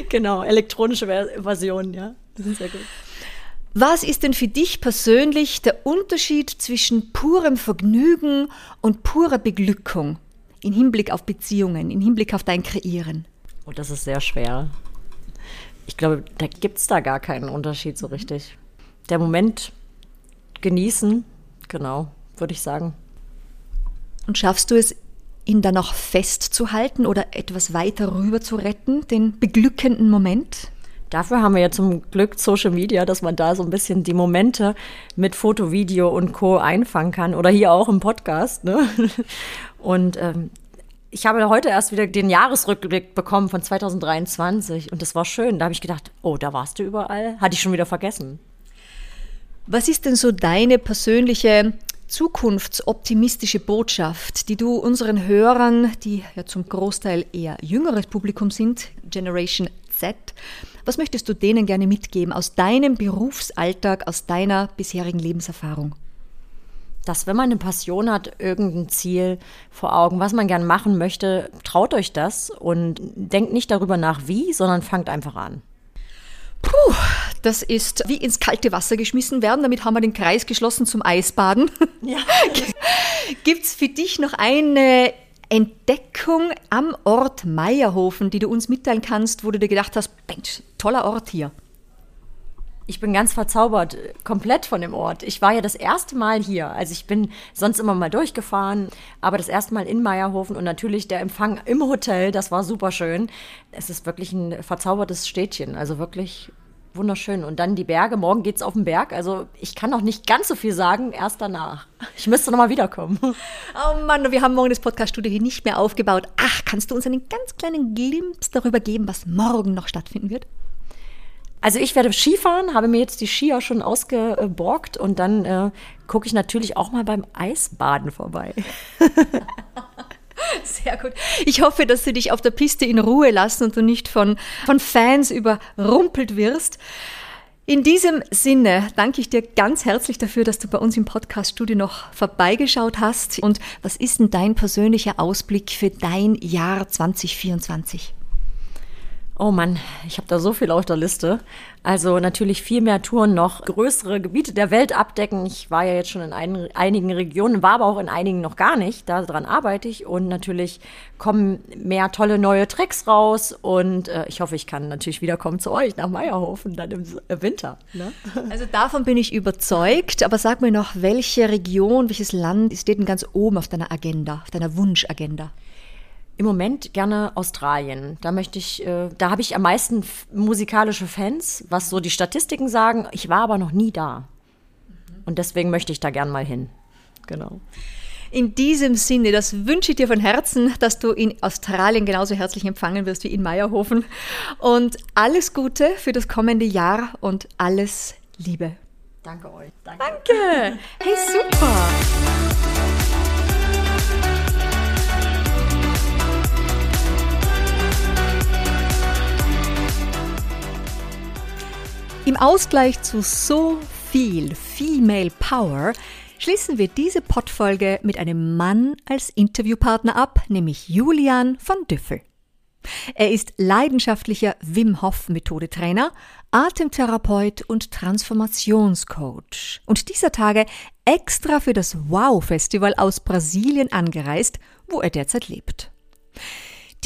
Genau, elektronische Version, ja. Das ist sehr gut. Was ist denn für dich persönlich der Unterschied zwischen purem Vergnügen und purer Beglückung im Hinblick auf Beziehungen, im Hinblick auf dein Kreieren? Oh, das ist sehr schwer. Ich glaube, da gibt es da gar keinen Unterschied so richtig. Der Moment genießen, genau, würde ich sagen. Und schaffst du es ihn dann auch festzuhalten oder etwas weiter rüber zu retten, den beglückenden Moment? Dafür haben wir ja zum Glück Social Media, dass man da so ein bisschen die Momente mit Foto, Video und Co. einfangen kann oder hier auch im Podcast. Ne? Und ähm, ich habe heute erst wieder den Jahresrückblick bekommen von 2023 und das war schön. Da habe ich gedacht, oh, da warst du überall. Hatte ich schon wieder vergessen. Was ist denn so deine persönliche zukunftsoptimistische Botschaft, die du unseren Hörern, die ja zum Großteil eher jüngeres Publikum sind, Generation Z, was möchtest du denen gerne mitgeben aus deinem Berufsalltag, aus deiner bisherigen Lebenserfahrung? dass wenn man eine Passion hat, irgendein Ziel vor Augen, was man gern machen möchte, traut euch das und denkt nicht darüber nach, wie, sondern fangt einfach an. Puh, das ist wie ins kalte Wasser geschmissen werden. Damit haben wir den Kreis geschlossen zum Eisbaden. Ja. Gibt es für dich noch eine Entdeckung am Ort Meierhofen, die du uns mitteilen kannst, wo du dir gedacht hast, Mensch, toller Ort hier? Ich bin ganz verzaubert, komplett von dem Ort. Ich war ja das erste Mal hier. Also ich bin sonst immer mal durchgefahren, aber das erste Mal in Meierhofen und natürlich der Empfang im Hotel, das war super schön. Es ist wirklich ein verzaubertes Städtchen, also wirklich wunderschön. Und dann die Berge, morgen geht es auf den Berg. Also ich kann noch nicht ganz so viel sagen, erst danach. Ich müsste nochmal wiederkommen. Oh Mann, wir haben morgen das Podcast-Studio hier nicht mehr aufgebaut. Ach, kannst du uns einen ganz kleinen Glimpse darüber geben, was morgen noch stattfinden wird? Also ich werde Skifahren, habe mir jetzt die Skier schon ausgeborgt und dann äh, gucke ich natürlich auch mal beim Eisbaden vorbei. Sehr gut. Ich hoffe, dass sie dich auf der Piste in Ruhe lassen und du nicht von, von Fans überrumpelt wirst. In diesem Sinne danke ich dir ganz herzlich dafür, dass du bei uns im Podcast-Studio noch vorbeigeschaut hast. Und was ist denn dein persönlicher Ausblick für dein Jahr 2024? Oh Mann, ich habe da so viel auf der Liste. Also natürlich viel mehr Touren noch, größere Gebiete der Welt abdecken. Ich war ja jetzt schon in ein, einigen Regionen, war aber auch in einigen noch gar nicht. Daran arbeite ich und natürlich kommen mehr tolle neue Tracks raus und äh, ich hoffe, ich kann natürlich wiederkommen zu euch nach Meierhofen dann im Winter. Ne? Also davon bin ich überzeugt. Aber sag mir noch, welche Region, welches Land steht denn ganz oben auf deiner Agenda, auf deiner Wunschagenda? Im Moment gerne Australien. Da möchte ich, äh, da habe ich am meisten musikalische Fans, was so die Statistiken sagen. Ich war aber noch nie da. Und deswegen möchte ich da gern mal hin. Genau. In diesem Sinne, das wünsche ich dir von Herzen, dass du in Australien genauso herzlich empfangen wirst wie in Meierhofen. Und alles Gute für das kommende Jahr und alles Liebe. Danke euch. Danke. Danke. Hey, super. Im Ausgleich zu so viel Female Power schließen wir diese Podfolge mit einem Mann als Interviewpartner ab, nämlich Julian von Düffel. Er ist leidenschaftlicher Wim Hof Methodetrainer, Atemtherapeut und Transformationscoach und dieser Tage extra für das Wow Festival aus Brasilien angereist, wo er derzeit lebt.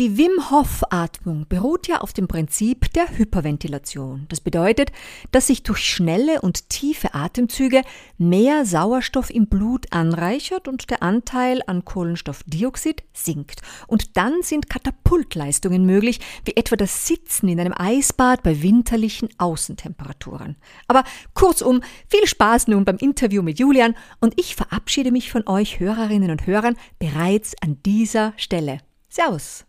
Die Wim Hof Atmung beruht ja auf dem Prinzip der Hyperventilation. Das bedeutet, dass sich durch schnelle und tiefe Atemzüge mehr Sauerstoff im Blut anreichert und der Anteil an Kohlenstoffdioxid sinkt. Und dann sind Katapultleistungen möglich, wie etwa das Sitzen in einem Eisbad bei winterlichen Außentemperaturen. Aber kurzum, viel Spaß nun beim Interview mit Julian und ich verabschiede mich von euch Hörerinnen und Hörern bereits an dieser Stelle. Servus!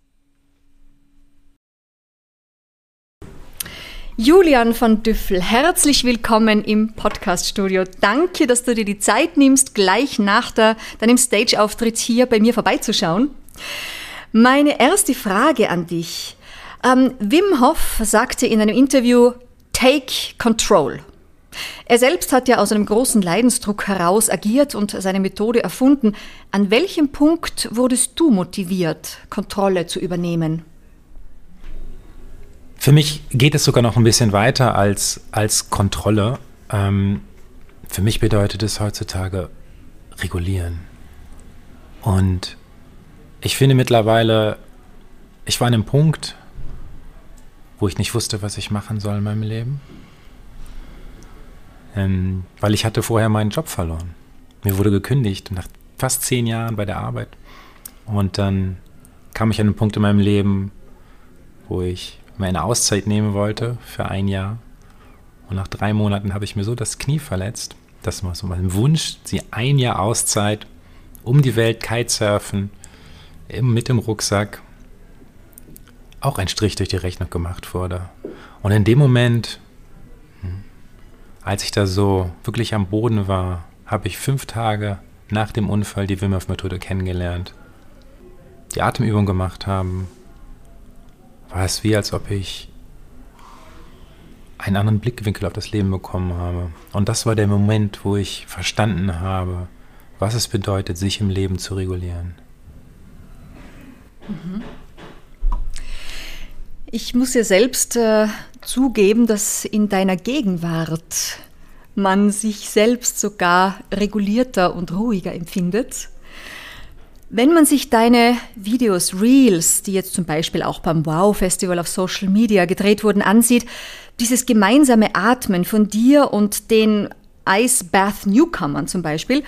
Julian von Düffel, herzlich willkommen im Podcaststudio. Danke, dass du dir die Zeit nimmst, gleich nach der, deinem Stage-Auftritt hier bei mir vorbeizuschauen. Meine erste Frage an dich. Ähm, Wim Hof sagte in einem Interview, Take Control. Er selbst hat ja aus einem großen Leidensdruck heraus agiert und seine Methode erfunden. An welchem Punkt wurdest du motiviert, Kontrolle zu übernehmen? Für mich geht es sogar noch ein bisschen weiter als, als Kontrolle. Ähm, für mich bedeutet es heutzutage regulieren. Und ich finde mittlerweile, ich war an einem Punkt, wo ich nicht wusste, was ich machen soll in meinem Leben. Ähm, weil ich hatte vorher meinen Job verloren. Mir wurde gekündigt nach fast zehn Jahren bei der Arbeit. Und dann kam ich an einen Punkt in meinem Leben, wo ich mir eine Auszeit nehmen wollte für ein Jahr. Und nach drei Monaten habe ich mir so das Knie verletzt. Das war so mein Wunsch, sie ein Jahr Auszeit, um die Welt Kitesurfen, mit dem Rucksack, auch ein Strich durch die Rechnung gemacht wurde. Und in dem Moment, hm, als ich da so wirklich am Boden war, habe ich fünf Tage nach dem Unfall die Wim Hof Methode kennengelernt, die Atemübung gemacht haben, war es wie, als ob ich einen anderen Blickwinkel auf das Leben bekommen habe. Und das war der Moment, wo ich verstanden habe, was es bedeutet, sich im Leben zu regulieren. Mhm. Ich muss ja selbst äh, zugeben, dass in deiner Gegenwart man sich selbst sogar regulierter und ruhiger empfindet. Wenn man sich deine Videos, Reels, die jetzt zum Beispiel auch beim Wow Festival auf Social Media gedreht wurden, ansieht, dieses gemeinsame Atmen von dir und den Ice Bath Newcomern zum Beispiel,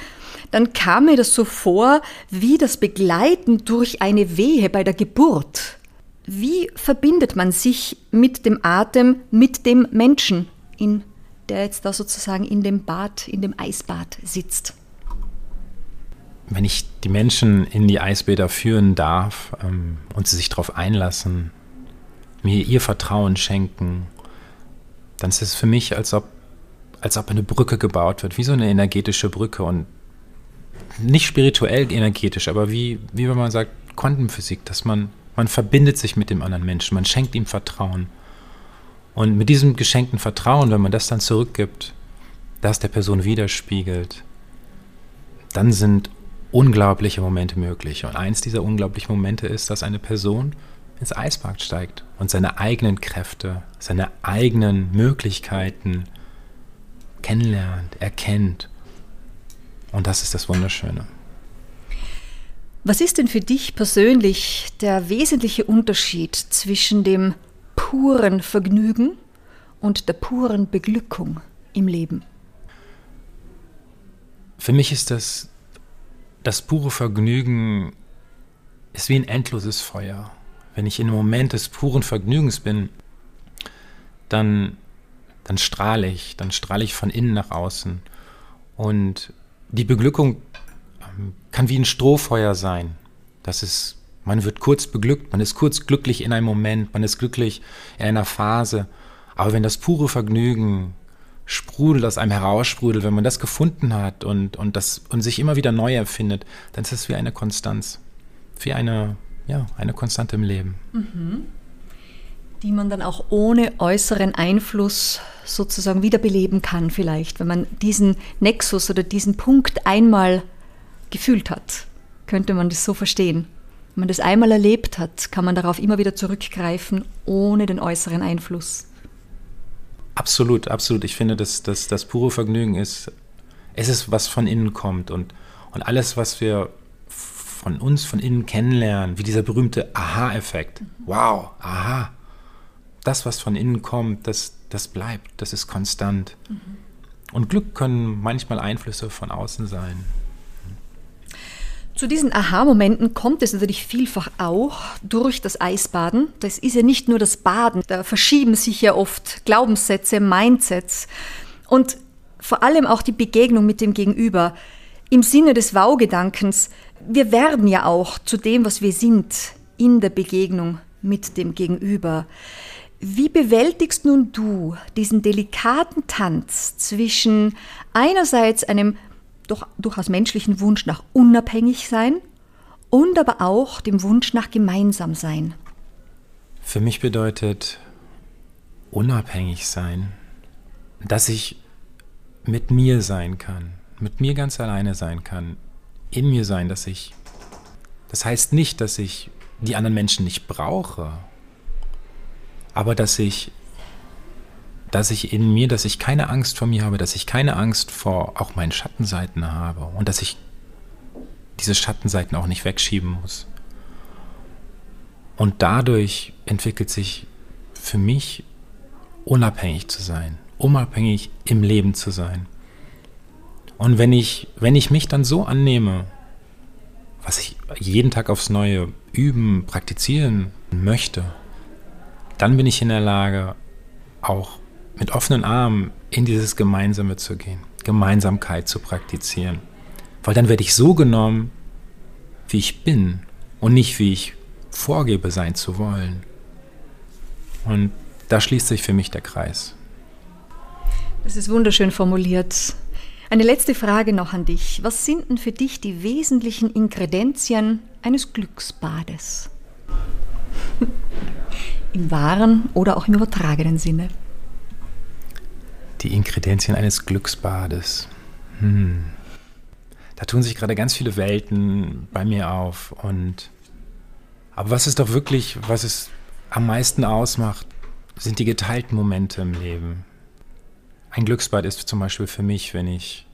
dann kam mir das so vor wie das Begleiten durch eine Wehe bei der Geburt. Wie verbindet man sich mit dem Atem, mit dem Menschen, in, der jetzt da sozusagen in dem Bad, in dem Eisbad sitzt? Wenn ich die Menschen in die Eisbäder führen darf ähm, und sie sich darauf einlassen, mir ihr Vertrauen schenken, dann ist es für mich, als ob, als ob eine Brücke gebaut wird, wie so eine energetische Brücke und nicht spirituell energetisch, aber wie, wie wenn man sagt, Quantenphysik, dass man, man verbindet sich mit dem anderen Menschen, man schenkt ihm Vertrauen. Und mit diesem geschenkten Vertrauen, wenn man das dann zurückgibt, das der Person widerspiegelt, dann sind unglaubliche Momente möglich. Und eins dieser unglaublichen Momente ist, dass eine Person ins Eisbad steigt und seine eigenen Kräfte, seine eigenen Möglichkeiten kennenlernt, erkennt. Und das ist das Wunderschöne. Was ist denn für dich persönlich der wesentliche Unterschied zwischen dem puren Vergnügen und der puren Beglückung im Leben? Für mich ist das das pure Vergnügen ist wie ein endloses Feuer. Wenn ich in einem Moment des puren Vergnügens bin, dann, dann strahle ich, dann strahle ich von innen nach außen. Und die Beglückung ähm, kann wie ein Strohfeuer sein. Das ist, man wird kurz beglückt, man ist kurz glücklich in einem Moment, man ist glücklich in einer Phase. Aber wenn das pure Vergnügen sprudelt, aus einem heraussprudelt, wenn man das gefunden hat und, und, das, und sich immer wieder neu erfindet, dann ist es wie eine Konstanz, wie eine, ja, eine Konstante im Leben. Mhm. Die man dann auch ohne äußeren Einfluss sozusagen wiederbeleben kann, vielleicht, wenn man diesen Nexus oder diesen Punkt einmal gefühlt hat. Könnte man das so verstehen? Wenn man das einmal erlebt hat, kann man darauf immer wieder zurückgreifen, ohne den äußeren Einfluss. Absolut, absolut. Ich finde, dass, dass das pure Vergnügen ist, es ist, was von innen kommt und, und alles, was wir von uns von innen kennenlernen, wie dieser berühmte Aha-Effekt. Wow, aha. Das, was von innen kommt, das, das bleibt, das ist konstant. Mhm. Und Glück können manchmal Einflüsse von außen sein. Zu diesen Aha-Momenten kommt es natürlich vielfach auch durch das Eisbaden. Das ist ja nicht nur das Baden, da verschieben sich ja oft Glaubenssätze, Mindsets und vor allem auch die Begegnung mit dem Gegenüber. Im Sinne des Wow-Gedankens, wir werden ja auch zu dem, was wir sind, in der Begegnung mit dem Gegenüber. Wie bewältigst nun du diesen delikaten Tanz zwischen einerseits einem doch durchaus menschlichen Wunsch nach unabhängig sein und aber auch dem Wunsch nach gemeinsam sein. Für mich bedeutet unabhängig sein, dass ich mit mir sein kann, mit mir ganz alleine sein kann, in mir sein, dass ich. Das heißt nicht, dass ich die anderen Menschen nicht brauche, aber dass ich dass ich in mir, dass ich keine Angst vor mir habe, dass ich keine Angst vor auch meinen Schattenseiten habe und dass ich diese Schattenseiten auch nicht wegschieben muss. Und dadurch entwickelt sich für mich unabhängig zu sein, unabhängig im Leben zu sein. Und wenn ich, wenn ich mich dann so annehme, was ich jeden Tag aufs Neue üben, praktizieren möchte, dann bin ich in der Lage, auch mit offenen Armen in dieses Gemeinsame zu gehen, Gemeinsamkeit zu praktizieren. Weil dann werde ich so genommen, wie ich bin und nicht wie ich vorgebe sein zu wollen. Und da schließt sich für mich der Kreis. Das ist wunderschön formuliert. Eine letzte Frage noch an dich. Was sind denn für dich die wesentlichen Ingredienzien eines Glücksbades? Im wahren oder auch im übertragenen Sinne die Ingredienzien eines Glücksbades. Hm. Da tun sich gerade ganz viele Welten bei mir auf. Und aber was ist doch wirklich, was es am meisten ausmacht, sind die geteilten Momente im Leben. Ein Glücksbad ist zum Beispiel für mich, wenn ich,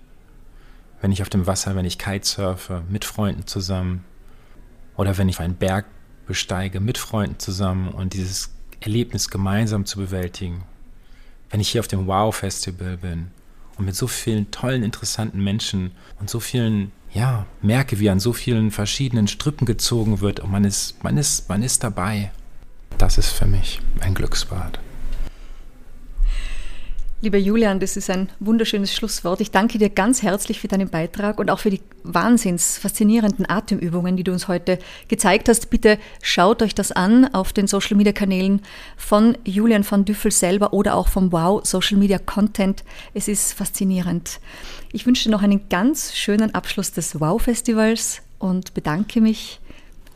wenn ich auf dem Wasser, wenn ich Kitesurfe, mit Freunden zusammen. Oder wenn ich einen Berg besteige, mit Freunden zusammen und dieses Erlebnis gemeinsam zu bewältigen wenn ich hier auf dem Wow-Festival bin und mit so vielen tollen, interessanten Menschen und so vielen, ja, merke, wie an so vielen verschiedenen Strippen gezogen wird und man ist, man ist, man ist dabei. Das ist für mich ein Glücksbad. Lieber Julian, das ist ein wunderschönes Schlusswort. Ich danke dir ganz herzlich für deinen Beitrag und auch für die wahnsinns faszinierenden Atemübungen, die du uns heute gezeigt hast. Bitte schaut euch das an auf den Social Media Kanälen von Julian van Düffel selber oder auch vom Wow Social Media Content. Es ist faszinierend. Ich wünsche dir noch einen ganz schönen Abschluss des Wow Festivals und bedanke mich.